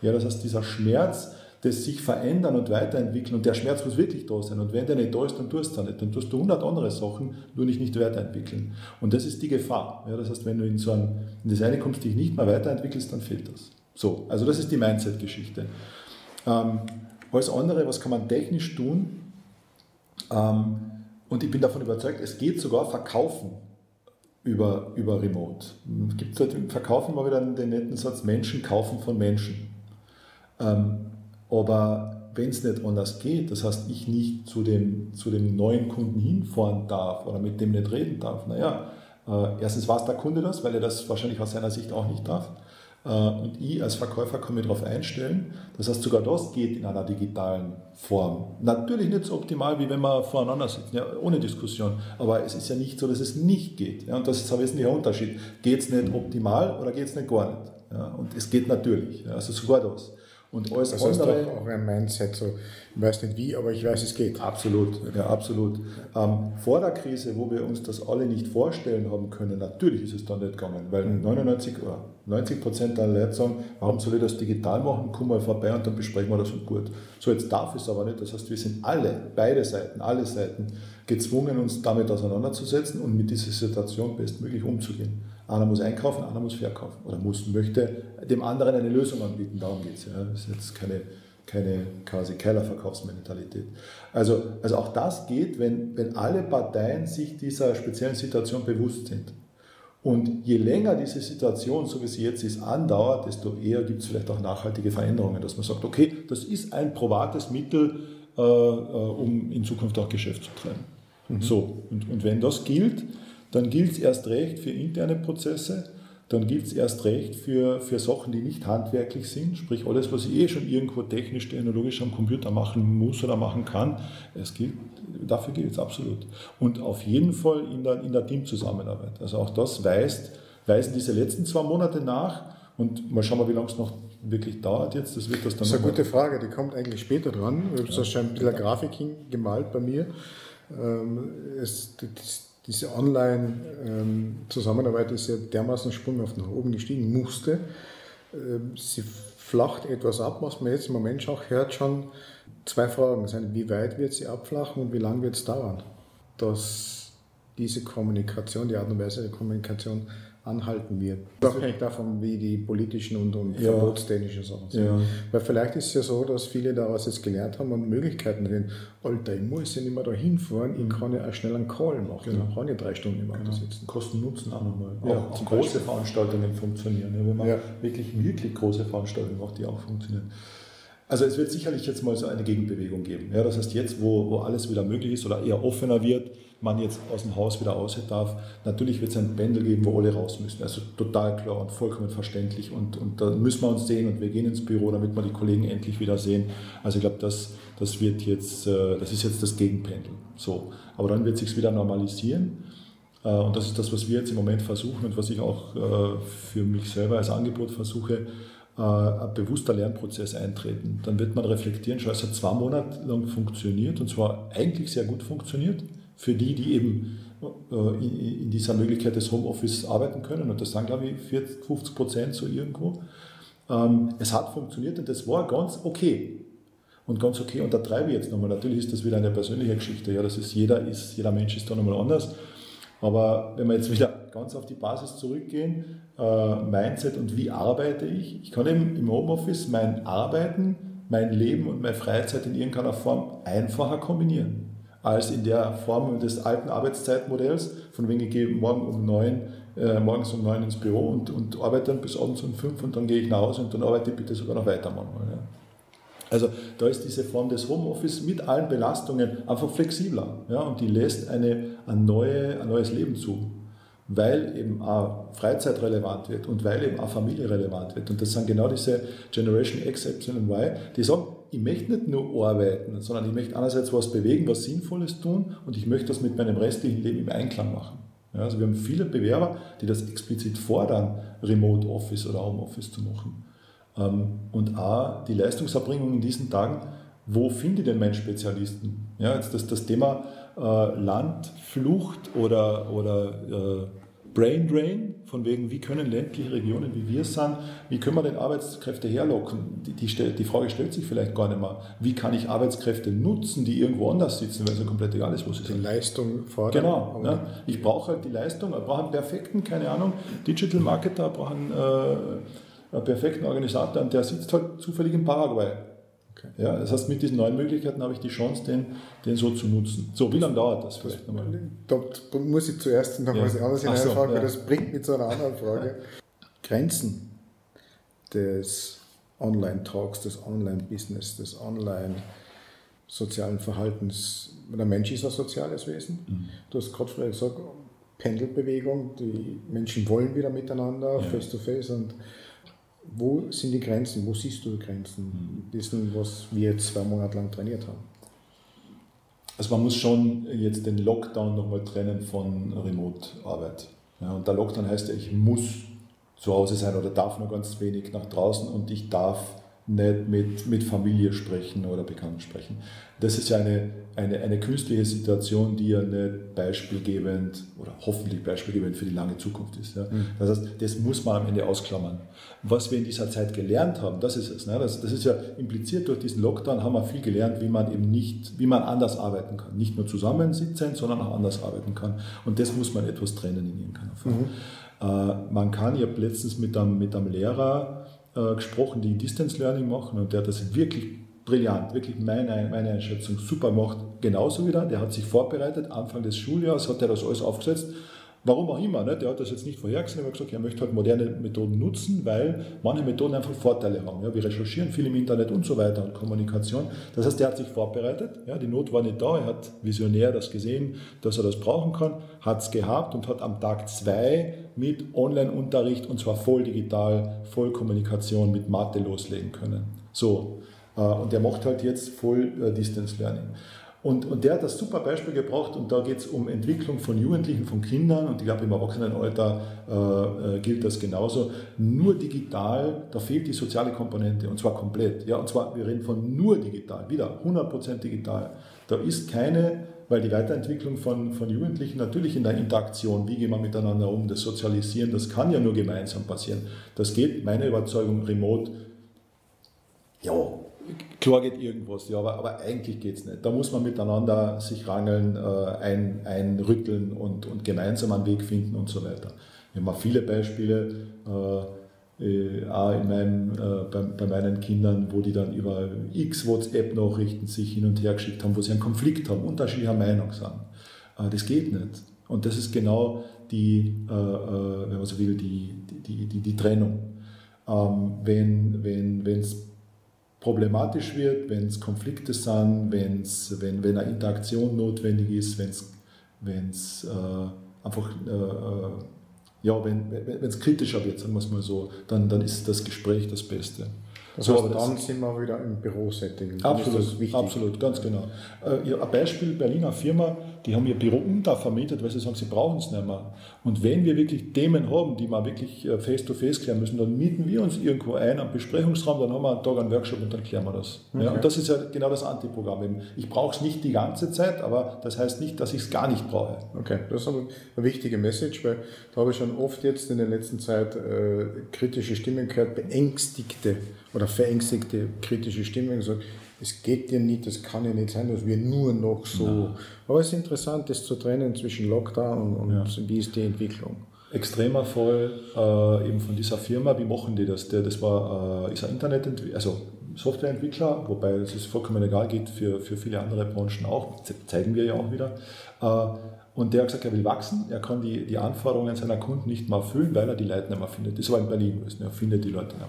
Ja, das heißt, dieser Schmerz, das sich verändern und weiterentwickeln und der Schmerz muss wirklich da sein und wenn der nicht da ist, dann tust du es nicht. Dann tust du 100 andere Sachen, nur nicht, nicht weiterentwickeln. Und das ist die Gefahr. Ja, das heißt, wenn du in so ein, in das eine kommst, dich nicht mehr weiterentwickelst, dann fehlt das. So, also das ist die Mindset-Geschichte. Ähm, alles andere, was kann man technisch tun? Ähm, und ich bin davon überzeugt, es geht sogar verkaufen über, über Remote. Es gibt halt im Verkaufen mal wieder den netten Satz, Menschen kaufen von Menschen. Ähm, aber wenn es nicht anders geht, das heißt, ich nicht zu dem, zu dem neuen Kunden hinfahren darf oder mit dem nicht reden darf, naja, äh, erstens es der Kunde das, weil er das wahrscheinlich aus seiner Sicht auch nicht darf. Äh, und ich als Verkäufer kann mich darauf einstellen. Das heißt, sogar das geht in einer digitalen Form. Natürlich nicht so optimal, wie wenn wir voreinander sitzen, ja, ohne Diskussion. Aber es ist ja nicht so, dass es nicht geht. Ja, und das ist ein wesentlicher Unterschied. Geht es nicht optimal oder geht es nicht gar nicht? Ja, und es geht natürlich. Also sogar das. Und alles das andere. Das ist auch ein Mindset, so, ich weiß nicht wie, aber ich weiß, es geht. Absolut, ja, absolut. Ähm, vor der Krise, wo wir uns das alle nicht vorstellen haben können, natürlich ist es dann nicht gegangen, weil 99 mhm. oder 90 Prozent der Leute sagen, warum soll ich das digital machen, komm mal vorbei und dann besprechen wir das und gut. So, jetzt darf es aber nicht. Das heißt, wir sind alle, beide Seiten, alle Seiten, gezwungen, uns damit auseinanderzusetzen und mit dieser Situation bestmöglich umzugehen. Einer muss einkaufen, einer muss verkaufen oder muss, möchte dem anderen eine Lösung anbieten. Darum geht es. Ja. Das ist jetzt keine, keine quasi Kellerverkaufsmentalität. Also, also auch das geht, wenn, wenn alle Parteien sich dieser speziellen Situation bewusst sind. Und je länger diese Situation, so wie sie jetzt ist, andauert, desto eher gibt es vielleicht auch nachhaltige Veränderungen, dass man sagt, okay, das ist ein probates Mittel, äh, äh um in Zukunft auch Geschäft zu treiben. Mhm. So, und, und wenn das gilt, dann gilt es erst recht für interne Prozesse, dann gilt es erst recht für, für Sachen, die nicht handwerklich sind, sprich alles, was ich eh schon irgendwo technisch, technologisch am Computer machen muss oder machen kann, es gilt, dafür gilt es absolut. Und auf jeden Fall in der, in der Teamzusammenarbeit. Also auch das weist, weisen diese letzten zwei Monate nach und mal schauen wir, wie lange es noch wirklich dauert jetzt. Das wird das dann Das ist eine gute Frage, die kommt eigentlich später dran. Ich habe ja, schon ein bisschen Grafik hingemalt bei mir. Ähm, es, diese Online-Zusammenarbeit ist ja dermaßen sprunghaft nach oben gestiegen, musste. Ähm, sie flacht etwas ab, was man jetzt im Moment auch hört, schon zwei Fragen sein. Wie weit wird sie abflachen und wie lange wird es dauern? Dass diese Kommunikation, die Art und Weise der Kommunikation anhalten wird. Abhängig davon, wie die politischen und, und ja. verbotstechnischen Sachen sind. Ja. Weil vielleicht ist es ja so, dass viele daraus jetzt gelernt haben und Möglichkeiten sehen. Alter, ich muss ja nicht mehr da hinfahren, ich kann ja auch schnell einen Call machen. Genau. Ich kann ja drei Stunden im Auto genau. sitzen. Kosten Nutzen auch nochmal. Ja, auch, auch große Beispiel. Veranstaltungen funktionieren. Ja, wenn man ja. wirklich, wirklich große Veranstaltungen macht, die auch funktionieren. Also es wird sicherlich jetzt mal so eine Gegenbewegung geben. Ja, das heißt, jetzt, wo, wo alles wieder möglich ist oder eher offener wird, man jetzt aus dem Haus wieder raus darf, natürlich wird es ein Pendel geben, wo alle raus müssen. Also total klar und vollkommen verständlich. Und, und da müssen wir uns sehen und wir gehen ins Büro, damit wir die Kollegen endlich wieder sehen. Also ich glaube, das, das wird jetzt, äh, das ist jetzt das Gegenpendel. So. Aber dann wird es sich wieder normalisieren. Äh, und das ist das, was wir jetzt im Moment versuchen und was ich auch äh, für mich selber als Angebot versuche, ein bewusster Lernprozess eintreten. Dann wird man reflektieren, schon es hat zwei Monate lang funktioniert und zwar eigentlich sehr gut funktioniert für die, die eben äh, in dieser Möglichkeit des Homeoffice arbeiten können. Und das sind, glaube ich, 40, 50 Prozent so irgendwo. Ähm, es hat funktioniert und das war ganz okay. Und ganz okay untertreibe ich jetzt nochmal. Natürlich ist das wieder eine persönliche Geschichte. Ja, das ist jeder, ist, jeder Mensch ist da nochmal anders. Aber wenn wir jetzt wieder ganz auf die Basis zurückgehen, äh, Mindset und wie arbeite ich? Ich kann eben im Homeoffice mein Arbeiten, mein Leben und meine Freizeit in irgendeiner Form einfacher kombinieren als in der Form des alten Arbeitszeitmodells, von wegen ich gehe morgen um neun, äh, morgens um neun ins Büro und, und arbeite dann bis abends um fünf und dann gehe ich nach Hause und dann arbeite ich bitte sogar noch weiter manchmal. Ja. Also da ist diese Form des Homeoffice mit allen Belastungen einfach flexibler ja, und die lässt eine, eine neue, ein neues Leben zu, weil eben auch Freizeit relevant wird und weil eben auch Familie relevant wird. Und das sind genau diese Generation X, Y und Y, die sagen, ich möchte nicht nur arbeiten, sondern ich möchte einerseits was bewegen, was Sinnvolles tun und ich möchte das mit meinem restlichen Leben im Einklang machen. Ja, also wir haben viele Bewerber, die das explizit fordern, Remote Office oder Home Office zu machen. Ähm, und A, die Leistungserbringung in diesen Tagen, wo finde ich denn meinen Spezialisten? Ja, jetzt das, das Thema äh, Landflucht oder, oder äh, Brain Drain, von wegen, wie können ländliche Regionen, wie wir es sind, wie können wir denn Arbeitskräfte herlocken? Die, die, die, Frage stellt sich vielleicht gar nicht mehr. Wie kann ich Arbeitskräfte nutzen, die irgendwo anders sitzen, weil es ja komplett egal ist, wo sie sind? Die Leistung fordern. Genau. Ja. Ich brauche halt die Leistung, ich brauche einen perfekten, keine Ahnung, Digital Marketer, ich brauche einen äh, einen perfekten Organisator und der sitzt halt zufällig in Paraguay. Okay. Ja, das heißt, mit diesen neuen Möglichkeiten habe ich die Chance, den, den so zu nutzen. So, wie lange dauert das vielleicht nochmal? Da muss ich zuerst noch ja. was anderes hineinfragen, so, ja. weil das bringt mich zu einer anderen Frage. Grenzen des Online-Talks, des Online-Business, des Online-sozialen Verhaltens. Der Mensch ist ein soziales Wesen. Mhm. Du hast gerade vielleicht gesagt, Pendelbewegung, die Menschen wollen wieder miteinander, face-to-face -face und wo sind die Grenzen? Wo siehst du die Grenzen dessen, was wir jetzt zwei Monate lang trainiert haben? Also man muss schon jetzt den Lockdown nochmal trennen von Remote-Arbeit. Ja, und der Lockdown heißt ja, ich muss zu Hause sein oder darf nur ganz wenig nach draußen und ich darf nicht mit, mit Familie sprechen oder Bekannten sprechen. Das ist ja eine, eine, eine künstliche Situation, die ja nicht beispielgebend oder hoffentlich beispielgebend für die lange Zukunft ist. Ja. Mhm. Das heißt, das muss man am Ende ausklammern. Was wir in dieser Zeit gelernt haben, das ist es. Ne? Das, das ist ja impliziert durch diesen Lockdown, haben wir viel gelernt, wie man eben nicht, wie man anders arbeiten kann. Nicht nur zusammensitzen, sondern auch anders arbeiten kann. Und das muss man etwas trennen in irgendeiner Form. Mhm. Äh, man kann ja letztens mit einem, mit einem Lehrer äh, gesprochen, die Distance Learning machen und der das wirklich brillant, wirklich meine, meine Einschätzung super macht. Genauso wieder, der hat sich vorbereitet, Anfang des Schuljahres hat er das alles aufgesetzt. Warum auch immer, ne? der hat das jetzt nicht vorhergesehen, er hat gesagt, er möchte halt moderne Methoden nutzen, weil manche Methoden einfach Vorteile haben. Ja? Wir recherchieren viel im Internet und so weiter und Kommunikation. Das heißt, er hat sich vorbereitet, ja? die Not war nicht da, er hat visionär das gesehen, dass er das brauchen kann, hat es gehabt und hat am Tag zwei mit Online-Unterricht und zwar voll digital, voll Kommunikation mit Mathe loslegen können. So, äh, und der macht halt jetzt voll äh, Distance Learning. Und, und der hat das super Beispiel gebracht und da geht es um Entwicklung von Jugendlichen, von Kindern und ich glaube im Erwachsenenalter äh, äh, gilt das genauso. Nur digital, da fehlt die soziale Komponente und zwar komplett. Ja, und zwar, wir reden von nur digital, wieder 100% digital. Da ist keine, weil die Weiterentwicklung von, von Jugendlichen natürlich in der Interaktion, wie gehen wir miteinander um, das Sozialisieren, das kann ja nur gemeinsam passieren. Das geht, meine Überzeugung, remote, ja, klar geht irgendwas, ja, aber, aber eigentlich geht es nicht. Da muss man miteinander sich rangeln, äh, ein, einrütteln und, und gemeinsam einen Weg finden und so weiter. Wir haben viele Beispiele, äh, äh, auch in meinem, äh, bei, bei, meinen Kindern, wo die dann über x WhatsApp-Nachrichten sich hin und her geschickt haben, wo sie einen Konflikt haben, unterschiedlicher Meinung sind. Äh, das geht nicht. Und das ist genau die, äh, wenn man so will, die, die, die, die Trennung. Ähm, wenn wenn es problematisch wird, wenn es Konflikte sind, wenn's, wenn, wenn eine Interaktion notwendig ist, wenn es äh, einfach äh, äh, ja, wenn es kritischer wird, sagen wir es mal so, dann, dann ist das Gespräch das Beste. Das so, heißt, dann sind wir wieder im Bürosetting. Absolut, absolut, ganz genau. Äh, ein Beispiel, Berliner Firma, die haben ihr Büro untervermietet, weil sie sagen, sie brauchen es nicht mehr. Und wenn wir wirklich Themen haben, die wir wirklich äh, face-to-face -face klären müssen, dann mieten wir uns irgendwo ein, am Besprechungsraum, dann haben wir einen Tag einen Workshop und dann klären wir das. Okay. Ja, und das ist ja genau das Antiprogramm. Ich brauche es nicht die ganze Zeit, aber das heißt nicht, dass ich es gar nicht brauche. Okay, das ist aber eine wichtige Message, weil da habe ich schon oft jetzt in der letzten Zeit äh, kritische Stimmen gehört, beängstigte oder verängstigte kritische Stimmen gesagt, es geht ja nicht, es kann ja nicht sein, dass wir nur noch so. Ja. Aber es ist interessant, das zu trennen zwischen Lockdown und, ja. wie ist die Entwicklung. Extremer Fall äh, eben von dieser Firma, wie machen die das? Der, das war, äh, ist ein Internetentwickler, also Softwareentwickler, wobei es ist vollkommen egal, geht für, für viele andere Branchen auch, zeigen wir ja auch wieder. Äh, und der hat gesagt, er will wachsen, er kann die, die Anforderungen seiner Kunden nicht mehr erfüllen, weil er die Leute nicht mehr findet. Das war in Berlin gewesen, er findet die Leute nicht mehr.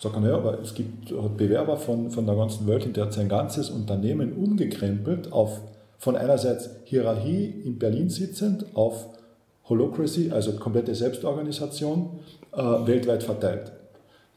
Sagt er, naja, aber es gibt Bewerber von, von der ganzen Welt und der hat sein ganzes Unternehmen umgekrempelt auf von einerseits Hierarchie in Berlin sitzend auf Holocracy, also komplette Selbstorganisation, äh, weltweit verteilt.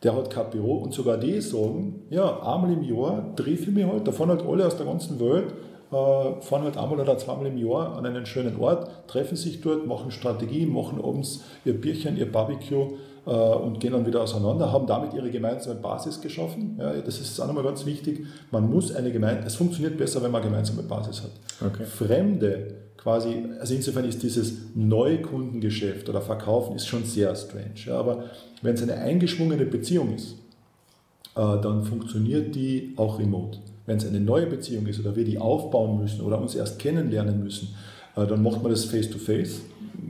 Der hat kein Büro und sogar die sagen, ja, einmal im Jahr treffe ich mich halt, davon halt alle aus der ganzen Welt äh, fahren halt einmal oder zweimal im Jahr an einen schönen Ort, treffen sich dort, machen Strategie, machen abends ihr Bierchen, ihr Barbecue äh, und gehen dann wieder auseinander, haben damit ihre gemeinsame Basis geschaffen. Ja, das ist auch nochmal ganz wichtig. Man muss eine gemeinsame, es funktioniert besser, wenn man eine gemeinsame Basis hat. Okay. Fremde quasi, also insofern ist dieses Neukundengeschäft oder Verkaufen ist schon sehr strange. Ja, aber wenn es eine eingeschwungene Beziehung ist, äh, dann funktioniert die auch remote. Wenn es eine neue Beziehung ist oder wir die aufbauen müssen oder uns erst kennenlernen müssen, äh, dann macht man das face-to-face.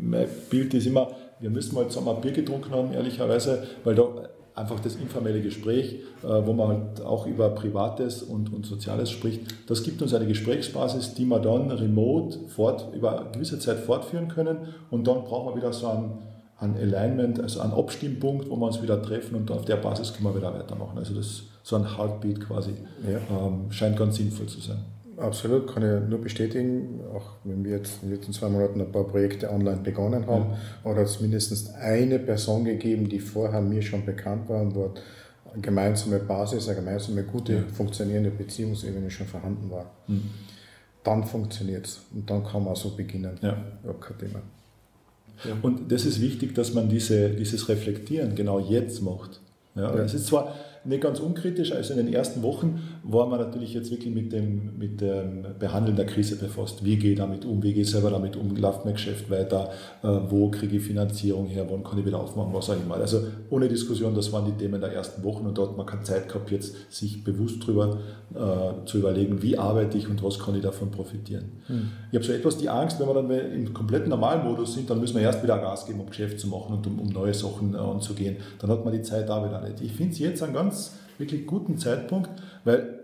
Mein Bild ist immer, wir müssen mal zusammen ein Bier getrunken haben, ehrlicherweise, weil da einfach das informelle Gespräch, äh, wo man halt auch über Privates und, und Soziales spricht, das gibt uns eine Gesprächsbasis, die wir dann remote fort, über eine gewisse Zeit fortführen können und dann brauchen wir wieder so ein, ein Alignment, also einen Abstimmpunkt, wo wir uns wieder treffen und auf der Basis können wir wieder weitermachen. Also das so ein Heartbeat quasi. Ja. Ähm, scheint ganz sinnvoll zu sein. Absolut, kann ich nur bestätigen, auch wenn wir jetzt in den letzten zwei Monaten ein paar Projekte online begonnen haben, ja. oder es mindestens eine Person gegeben, die vorher mir schon bekannt war und dort eine gemeinsame Basis, eine gemeinsame gute, ja. funktionierende Beziehungsebene schon vorhanden war. Mhm. Dann funktioniert es und dann kann man so beginnen. Ja. ja kein Thema. Ja. Und das ist wichtig, dass man diese, dieses Reflektieren genau jetzt macht. Ja. Es ist zwar nicht ganz unkritisch. Also in den ersten Wochen war man natürlich jetzt wirklich mit dem, mit dem Behandeln der Krise befasst. Wie gehe ich damit um? Wie gehe ich selber damit um? Läuft mein Geschäft weiter? Äh, wo kriege ich Finanzierung her? Wann kann ich wieder aufmachen? Was auch immer. Also ohne Diskussion, das waren die Themen der ersten Wochen und dort hat man keine Zeit gehabt, jetzt sich bewusst darüber äh, zu überlegen, wie arbeite ich und was kann ich davon profitieren. Hm. Ich habe so etwas die Angst, wenn wir dann im kompletten Normalmodus sind, dann müssen wir erst wieder Gas geben, um Geschäft zu machen und um, um neue Sachen äh, anzugehen. Dann hat man die Zeit da wieder nicht. Ich finde es jetzt ein ganz ganz wirklich guten Zeitpunkt, weil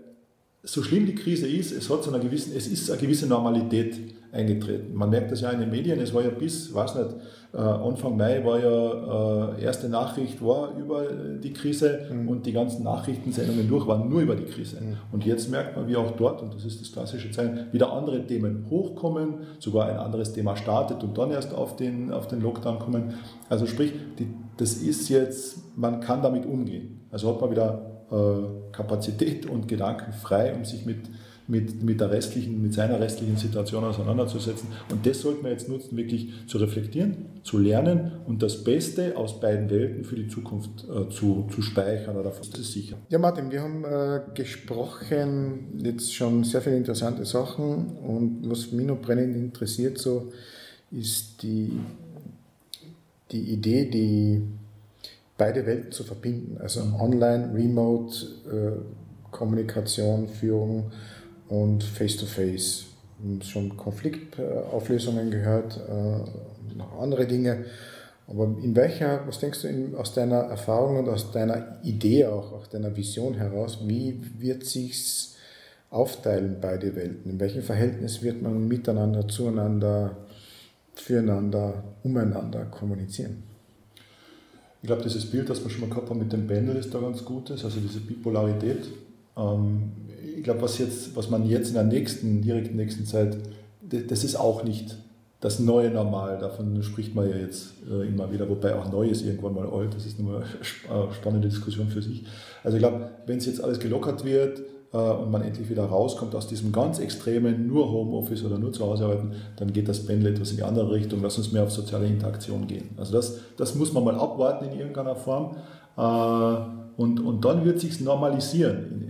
so schlimm die Krise ist, es hat so eine gewissen, es ist eine gewisse Normalität eingetreten. Man merkt das ja in den Medien, es war ja bis, weiß nicht, äh, Anfang Mai war ja äh, erste Nachricht war über die Krise mhm. und die ganzen Nachrichtensendungen durch waren nur über die Krise. Mhm. Und jetzt merkt man, wie auch dort, und das ist das klassische Zeichen, wieder andere Themen hochkommen, sogar ein anderes Thema startet und dann erst auf den, auf den Lockdown kommen. Also sprich, die, das ist jetzt, man kann damit umgehen. Also hat man wieder äh, Kapazität und Gedanken frei, um sich mit, mit, mit, der restlichen, mit seiner restlichen Situation auseinanderzusetzen. Und das sollte man jetzt nutzen, wirklich zu reflektieren, zu lernen und das Beste aus beiden Welten für die Zukunft äh, zu, zu speichern oder zu sichern. Ja, Martin, wir haben äh, gesprochen, jetzt schon sehr viele interessante Sachen und was mich noch brennend interessiert, so ist die, die Idee, die beide Welten zu verbinden. Also online, remote, äh, Kommunikation, Führung und Face-to-Face. -face. Schon Konfliktauflösungen gehört, äh, noch andere Dinge. Aber in welcher, was denkst du in, aus deiner Erfahrung und aus deiner Idee auch, aus deiner Vision heraus, wie wird sich's aufteilen beide Welten? In welchem Verhältnis wird man miteinander, zueinander, füreinander, umeinander kommunizieren? Ich glaube, dieses Bild, das wir schon mal gehabt haben mit dem Pendel, ist da ganz gutes, also diese Bipolarität. Ähm, ich glaube, was, was man jetzt in der nächsten, direkten nächsten Zeit, das ist auch nicht das neue Normal, davon spricht man ja jetzt äh, immer wieder, wobei auch neu ist irgendwann mal alt, das ist eine äh, spannende Diskussion für sich. Also ich glaube, wenn es jetzt alles gelockert wird und man endlich wieder rauskommt aus diesem ganz extremen nur Homeoffice oder nur zu Hause arbeiten, dann geht das Pendel etwas in die andere Richtung, lass uns mehr auf soziale Interaktion gehen. Also das, das muss man mal abwarten in irgendeiner Form äh, und, und dann wird sich normalisieren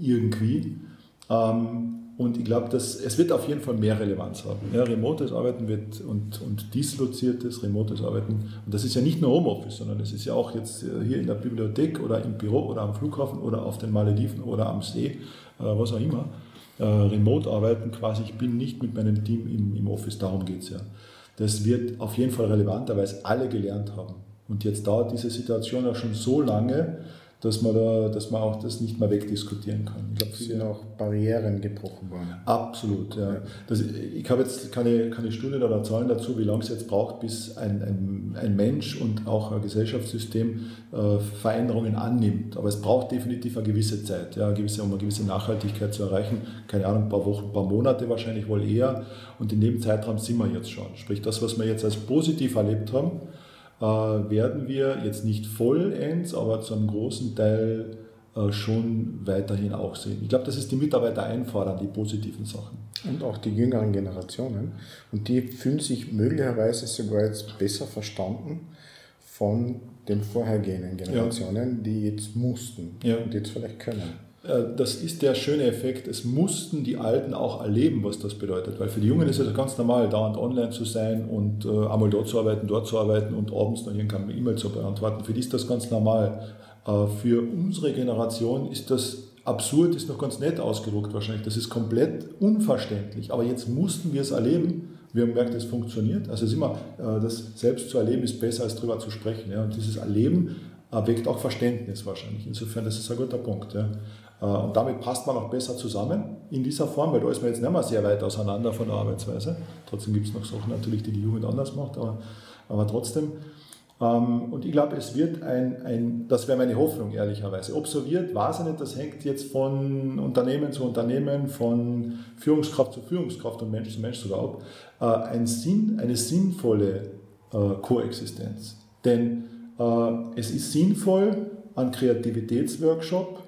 irgendwie. Und ich glaube, es wird auf jeden Fall mehr Relevanz haben. Ja, remotes Arbeiten wird und, und disloziertes remotes Arbeiten. Und das ist ja nicht nur Homeoffice, sondern es ist ja auch jetzt äh, hier in der Bibliothek oder im Büro oder am Flughafen oder auf den Malediven oder am See, äh, was auch immer. Äh, remote arbeiten quasi, ich bin nicht mit meinem Team im, im Office, darum geht es ja. Das wird auf jeden Fall relevanter, weil es alle gelernt haben. Und jetzt dauert diese Situation ja schon so lange, dass man, da, dass man auch das nicht mehr wegdiskutieren kann. Ich glaube, es sind auch Barrieren gebrochen worden. Absolut, ja. Das, ich habe jetzt keine, keine Studien oder Zahlen dazu, wie lange es jetzt braucht, bis ein, ein, ein Mensch und auch ein Gesellschaftssystem äh, Veränderungen annimmt. Aber es braucht definitiv eine gewisse Zeit, ja, eine gewisse, um eine gewisse Nachhaltigkeit zu erreichen. Keine Ahnung, ein paar Wochen, ein paar Monate wahrscheinlich wohl eher. Und in dem Zeitraum sind wir jetzt schon. Sprich, das, was wir jetzt als positiv erlebt haben, werden wir jetzt nicht vollends, aber zu einem großen Teil äh, schon weiterhin auch sehen. Ich glaube, dass es die Mitarbeiter einfordern, die positiven Sachen. Und auch die jüngeren Generationen. Und die fühlen sich möglicherweise sogar jetzt besser verstanden von den vorhergehenden Generationen, ja. die jetzt mussten ja. und jetzt vielleicht können. Äh, das ist der schöne Effekt. Es mussten die Alten auch erleben, was das bedeutet. Weil für die Jungen ist es ganz normal, dauernd online zu sein und äh, einmal dort zu arbeiten, dort zu arbeiten und abends noch irgendeine E-Mail zu beantworten. Für die ist das ganz normal. Äh, für unsere Generation ist das absurd, ist noch ganz nett ausgedruckt wahrscheinlich. Das ist komplett unverständlich. Aber jetzt mussten wir es erleben. Wir haben gemerkt, es funktioniert. Also es ist immer, das selbst zu erleben ist besser als darüber zu sprechen. Und dieses Erleben erweckt auch Verständnis wahrscheinlich. Insofern, das ist ein guter Punkt. Ja. Äh, und damit passt man auch besser zusammen in dieser Form, weil da ist man jetzt nicht mehr sehr weit auseinander von der Arbeitsweise. Trotzdem gibt es noch Sachen natürlich, die die Jugend anders macht, aber, aber trotzdem. Ähm, und ich glaube, es wird ein, ein, das wäre meine Hoffnung, ehrlicherweise. Ob so wird, weiß ich nicht, das hängt jetzt von Unternehmen zu Unternehmen, von Führungskraft zu Führungskraft und Mensch zu Mensch sogar ab. Äh, ein Sinn, eine sinnvolle äh, Koexistenz. Denn es ist sinnvoll, einen Kreativitätsworkshop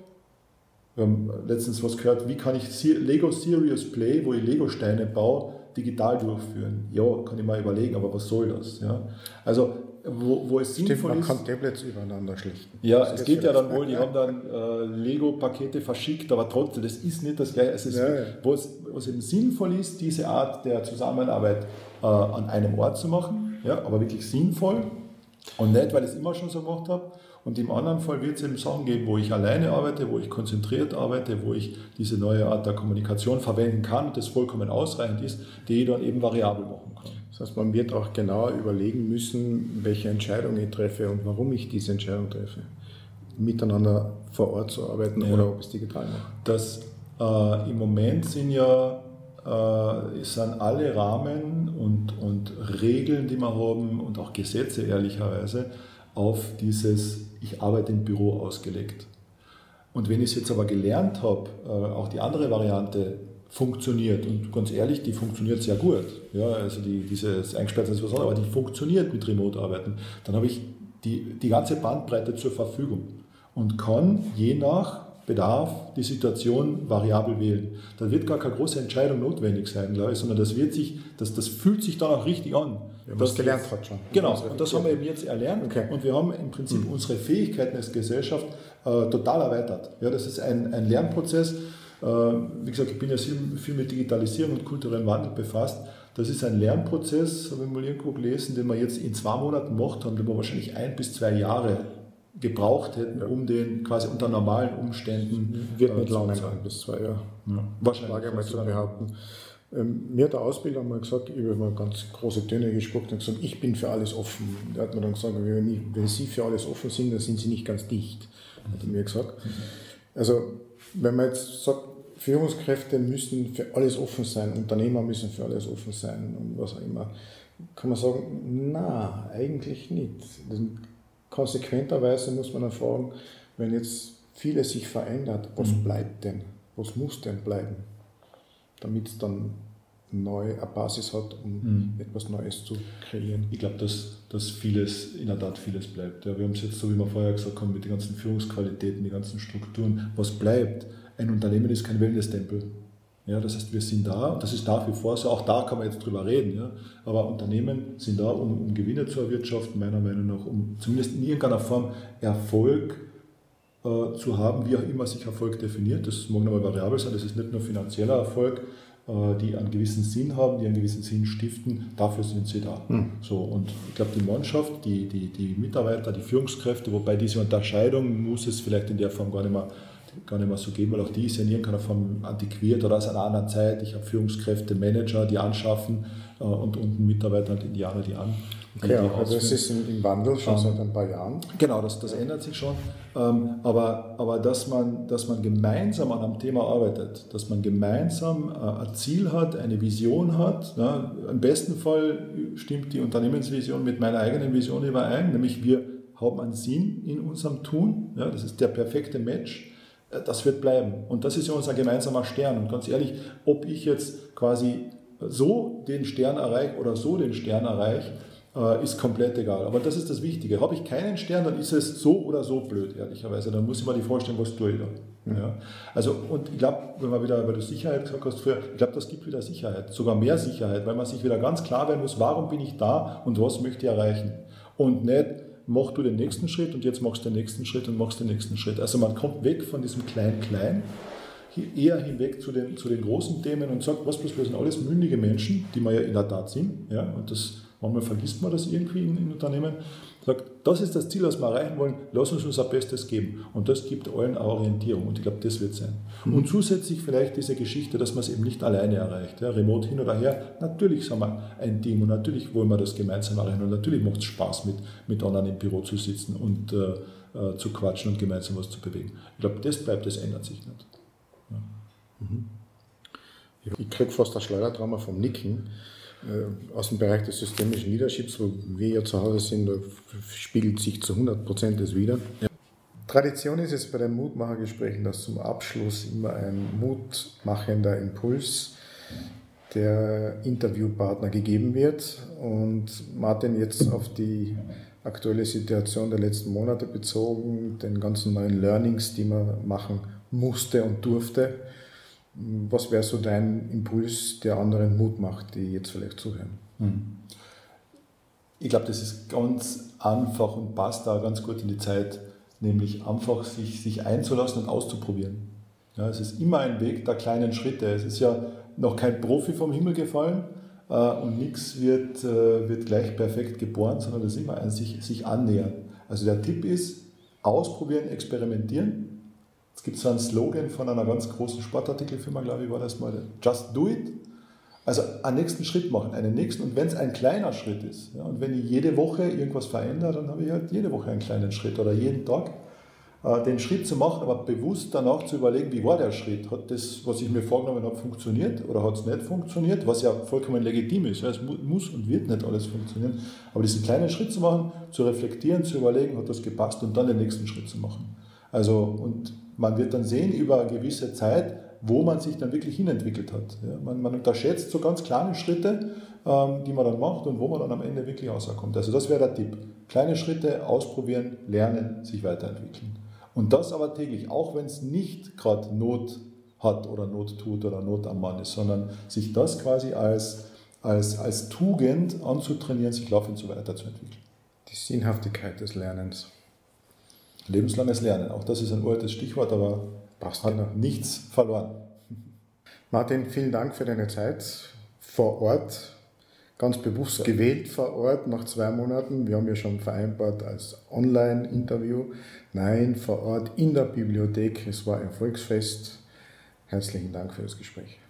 wir haben letztens was gehört, wie kann ich Lego Serious Play, wo ich Lego-Steine baue, digital durchführen. Ja, kann ich mal überlegen, aber was soll das? Ja? Also, wo, wo es Stimmt, sinnvoll man ist. Kann Tablets übereinander schlichten. Ja, das es geht ja dann wohl, die haben dann äh, Lego-Pakete verschickt, aber trotzdem, das ist nicht das Gleiche. Es ist, ja, ja. Wo, es, wo es eben sinnvoll ist, diese Art der Zusammenarbeit äh, an einem Ort zu machen, ja, aber wirklich sinnvoll und nicht, weil ich es immer schon so gemacht habe, und im anderen Fall wird es eben Sachen geben, wo ich alleine arbeite, wo ich konzentriert arbeite, wo ich diese neue Art der Kommunikation verwenden kann und das vollkommen ausreichend ist, die ich dann eben variabel machen kann. Das heißt, man wird auch genauer überlegen müssen, welche Entscheidung ich treffe und warum ich diese Entscheidung treffe. Miteinander vor Ort zu arbeiten ja. oder ob es digital macht. Das, äh, Im Moment sind ja äh, sind alle Rahmen und, und Regeln, die wir haben und auch Gesetze ehrlicherweise auf dieses ich arbeite im Büro ausgelegt. Und wenn ich es jetzt aber gelernt habe, äh, auch die andere Variante funktioniert, und ganz ehrlich, die funktioniert sehr gut, ja, also die, dieses Eingesperrte ist was anderes, aber die funktioniert mit Remote-Arbeiten, dann habe ich die, die ganze Bandbreite zur Verfügung und kann je nach Bedarf die Situation variabel wählen. Da wird gar keine große Entscheidung notwendig sein, glaube ich, sondern das wird sich, das, das fühlt sich dann auch richtig an. Ja, das gelernt hat schon. Genau, und das haben wir eben jetzt erlernt okay. und wir haben im Prinzip mhm. unsere Fähigkeiten als Gesellschaft äh, total erweitert. Ja, das ist ein, ein Lernprozess. Äh, wie gesagt, ich bin ja viel mit Digitalisierung und kulturellem Wandel befasst. Das ist ein Lernprozess, habe ich mal irgendwo gelesen, den wir jetzt in zwei Monaten gemacht haben, den wir wahrscheinlich ein bis zwei Jahre gebraucht hätten, um den quasi unter normalen Umständen. Wird nicht lange sein, bis zwei Jahre. Ja, wahrscheinlich. Mal zu behaupten. Ähm, mir hat der Ausbilder mal gesagt, ich habe mal ganz große Töne gesprochen und gesagt, ich bin für alles offen. Der hat mir dann gesagt, wenn, Sie für alles offen sind, dann sind Sie nicht ganz dicht, hat er mir gesagt. Also, wenn man jetzt sagt, Führungskräfte müssen für alles offen sein, Unternehmer müssen für alles offen sein und was auch immer, kann man sagen, na, eigentlich nicht. Konsequenterweise muss man dann fragen, wenn jetzt vieles sich verändert, was mhm. bleibt denn? Was muss denn bleiben? Damit es dann neu eine Basis hat, um mhm. etwas Neues zu kreieren. Ich glaube, dass, dass vieles, in der Tat vieles bleibt. Ja, wir haben es jetzt, so wie wir vorher gesagt haben, mit den ganzen Führungsqualitäten, die ganzen Strukturen, was bleibt. Ein Unternehmen ist kein Wellness-Tempel. Ja, das heißt, wir sind da und das ist nach wie vor so, auch da kann man jetzt drüber reden. Ja. Aber Unternehmen sind da, um, um Gewinne zu erwirtschaften, meiner Meinung nach, um zumindest in irgendeiner Form Erfolg äh, zu haben, wie auch immer sich Erfolg definiert. Das mag nochmal variabel sein, das ist nicht nur finanzieller Erfolg, äh, die einen gewissen Sinn haben, die einen gewissen Sinn stiften, dafür sind sie da. Mhm. So, und ich glaube, die Mannschaft, die, die, die Mitarbeiter, die Führungskräfte, wobei diese Unterscheidung muss es vielleicht in der Form gar nicht mehr gar nicht mehr so geben, weil auch die ist ja in irgendeiner Form antiquiert oder aus einer anderen Zeit. Ich habe Führungskräfte, Manager, die anschaffen äh, und unten Mitarbeiter und Indianer, die an. Okay, also das ist im Wandel schon um, seit ein paar Jahren. Genau, das, das ändert sich schon. Ähm, aber aber dass, man, dass man gemeinsam an einem Thema arbeitet, dass man gemeinsam äh, ein Ziel hat, eine Vision hat. Ja, Im besten Fall stimmt die Unternehmensvision mit meiner eigenen Vision überein, nämlich wir haben einen Sinn in unserem Tun. Ja, das ist der perfekte Match. Äh, das wird bleiben. Und das ist ja unser gemeinsamer Stern. Und ganz ehrlich, ob ich jetzt quasi so den Stern erreiche oder so den Stern erreiche, äh, ist komplett egal. Aber das ist das Wichtige. Habe ich keinen Stern, dann ist es so oder so blöd, ehrlicherweise. Dann muss ich mir die vorstellen, was tue ich da. Ja. Also, und ich glaube, wenn man wieder, weil du Sicherheit gesagt hast früher, ich glaube, das gibt wieder Sicherheit, sogar mehr Sicherheit, weil man sich wieder ganz klar werden muss, warum bin ich da und was möchte ich erreichen. Und nicht, mach du den nächsten Schritt und jetzt machst du den nächsten Schritt und machst den nächsten Schritt. Also man kommt weg von diesem Klein-Klein, eher hinweg zu den, zu den großen Themen und sagt, was bloß, wir sind alles mündige Menschen, die wir ja in der Tat sind. Ja, und das, manchmal vergisst man das irgendwie in, in Unternehmen sagt, das ist das Ziel, was wir erreichen wollen, lass uns unser Bestes geben. Und das gibt allen eine Orientierung und ich glaube, das wird sein. Mhm. Und zusätzlich vielleicht diese Geschichte, dass man es eben nicht alleine erreicht. Ja, remote hin oder her, natürlich sind wir ein Team und natürlich wollen wir das gemeinsam erreichen und natürlich macht es Spaß, mit, mit anderen im Büro zu sitzen und äh, äh, zu quatschen und gemeinsam was zu bewegen. Ich glaube, das bleibt, das ändert sich nicht. Ja. Mhm. Ich kriege fast ein Schleudertrauma vom Nicken aus dem Bereich des systemischen Leaderships, wo wir ja zu Hause sind, da spiegelt sich zu 100 Prozent das wieder. Ja. Tradition ist es bei den Mutmachergesprächen, dass zum Abschluss immer ein mutmachender Impuls der Interviewpartner gegeben wird. Und Martin, jetzt auf die aktuelle Situation der letzten Monate bezogen, den ganzen neuen Learnings, die man machen musste und durfte, was wäre so dein Impuls, der anderen Mut macht, die jetzt vielleicht zuhören? Hm. Ich glaube, das ist ganz einfach und passt da ganz gut in die Zeit, nämlich einfach sich, sich einzulassen und auszuprobieren. Ja, es ist immer ein Weg der kleinen Schritte. Es ist ja noch kein Profi vom Himmel gefallen äh, und nichts wird, äh, wird gleich perfekt geboren, sondern es ist immer ein sich, sich annähern. Also der Tipp ist, ausprobieren, experimentieren es gibt so einen Slogan von einer ganz großen Sportartikelfirma, glaube ich, war das mal, just do it. Also einen nächsten Schritt machen, einen nächsten, und wenn es ein kleiner Schritt ist, ja, und wenn ich jede Woche irgendwas verändere, dann habe ich halt jede Woche einen kleinen Schritt oder jeden Tag äh, den Schritt zu machen, aber bewusst danach zu überlegen, wie war der Schritt? Hat das, was ich mir vorgenommen habe, funktioniert oder hat es nicht funktioniert? Was ja vollkommen legitim ist. Ja, es muss und wird nicht alles funktionieren. Aber diesen kleinen Schritt zu machen, zu reflektieren, zu überlegen, hat das gepasst und dann den nächsten Schritt zu machen. Also, und man wird dann sehen über eine gewisse Zeit, wo man sich dann wirklich hinentwickelt hat. Ja, man, man, unterschätzt so ganz kleine Schritte, ähm, die man dann macht und wo man dann am Ende wirklich rauskommt. Also das wäre der Tipp. Kleine Schritte ausprobieren, lernen, sich weiterentwickeln. Und das aber täglich, auch wenn es nicht gerade Not hat oder Not tut oder Not am Mann ist, sondern sich das quasi als, als, als Tugend anzutrainieren, sich laufend so weiterzuentwickeln. Die Sinnhaftigkeit des Lernens. Lebenslanges Lernen, auch das ist ein uraltes Stichwort, aber Passt hat genau. nichts verloren. Martin, vielen Dank für deine Zeit vor Ort. ganz bewusst gewählt vor Ort nach zwei Monaten. Wir haben ja schon vereinbart als Online-Interview. Nein, vor Ort in der Bibliothek. Es war ein Volksfest. Herzlichen Dank für das Gespräch.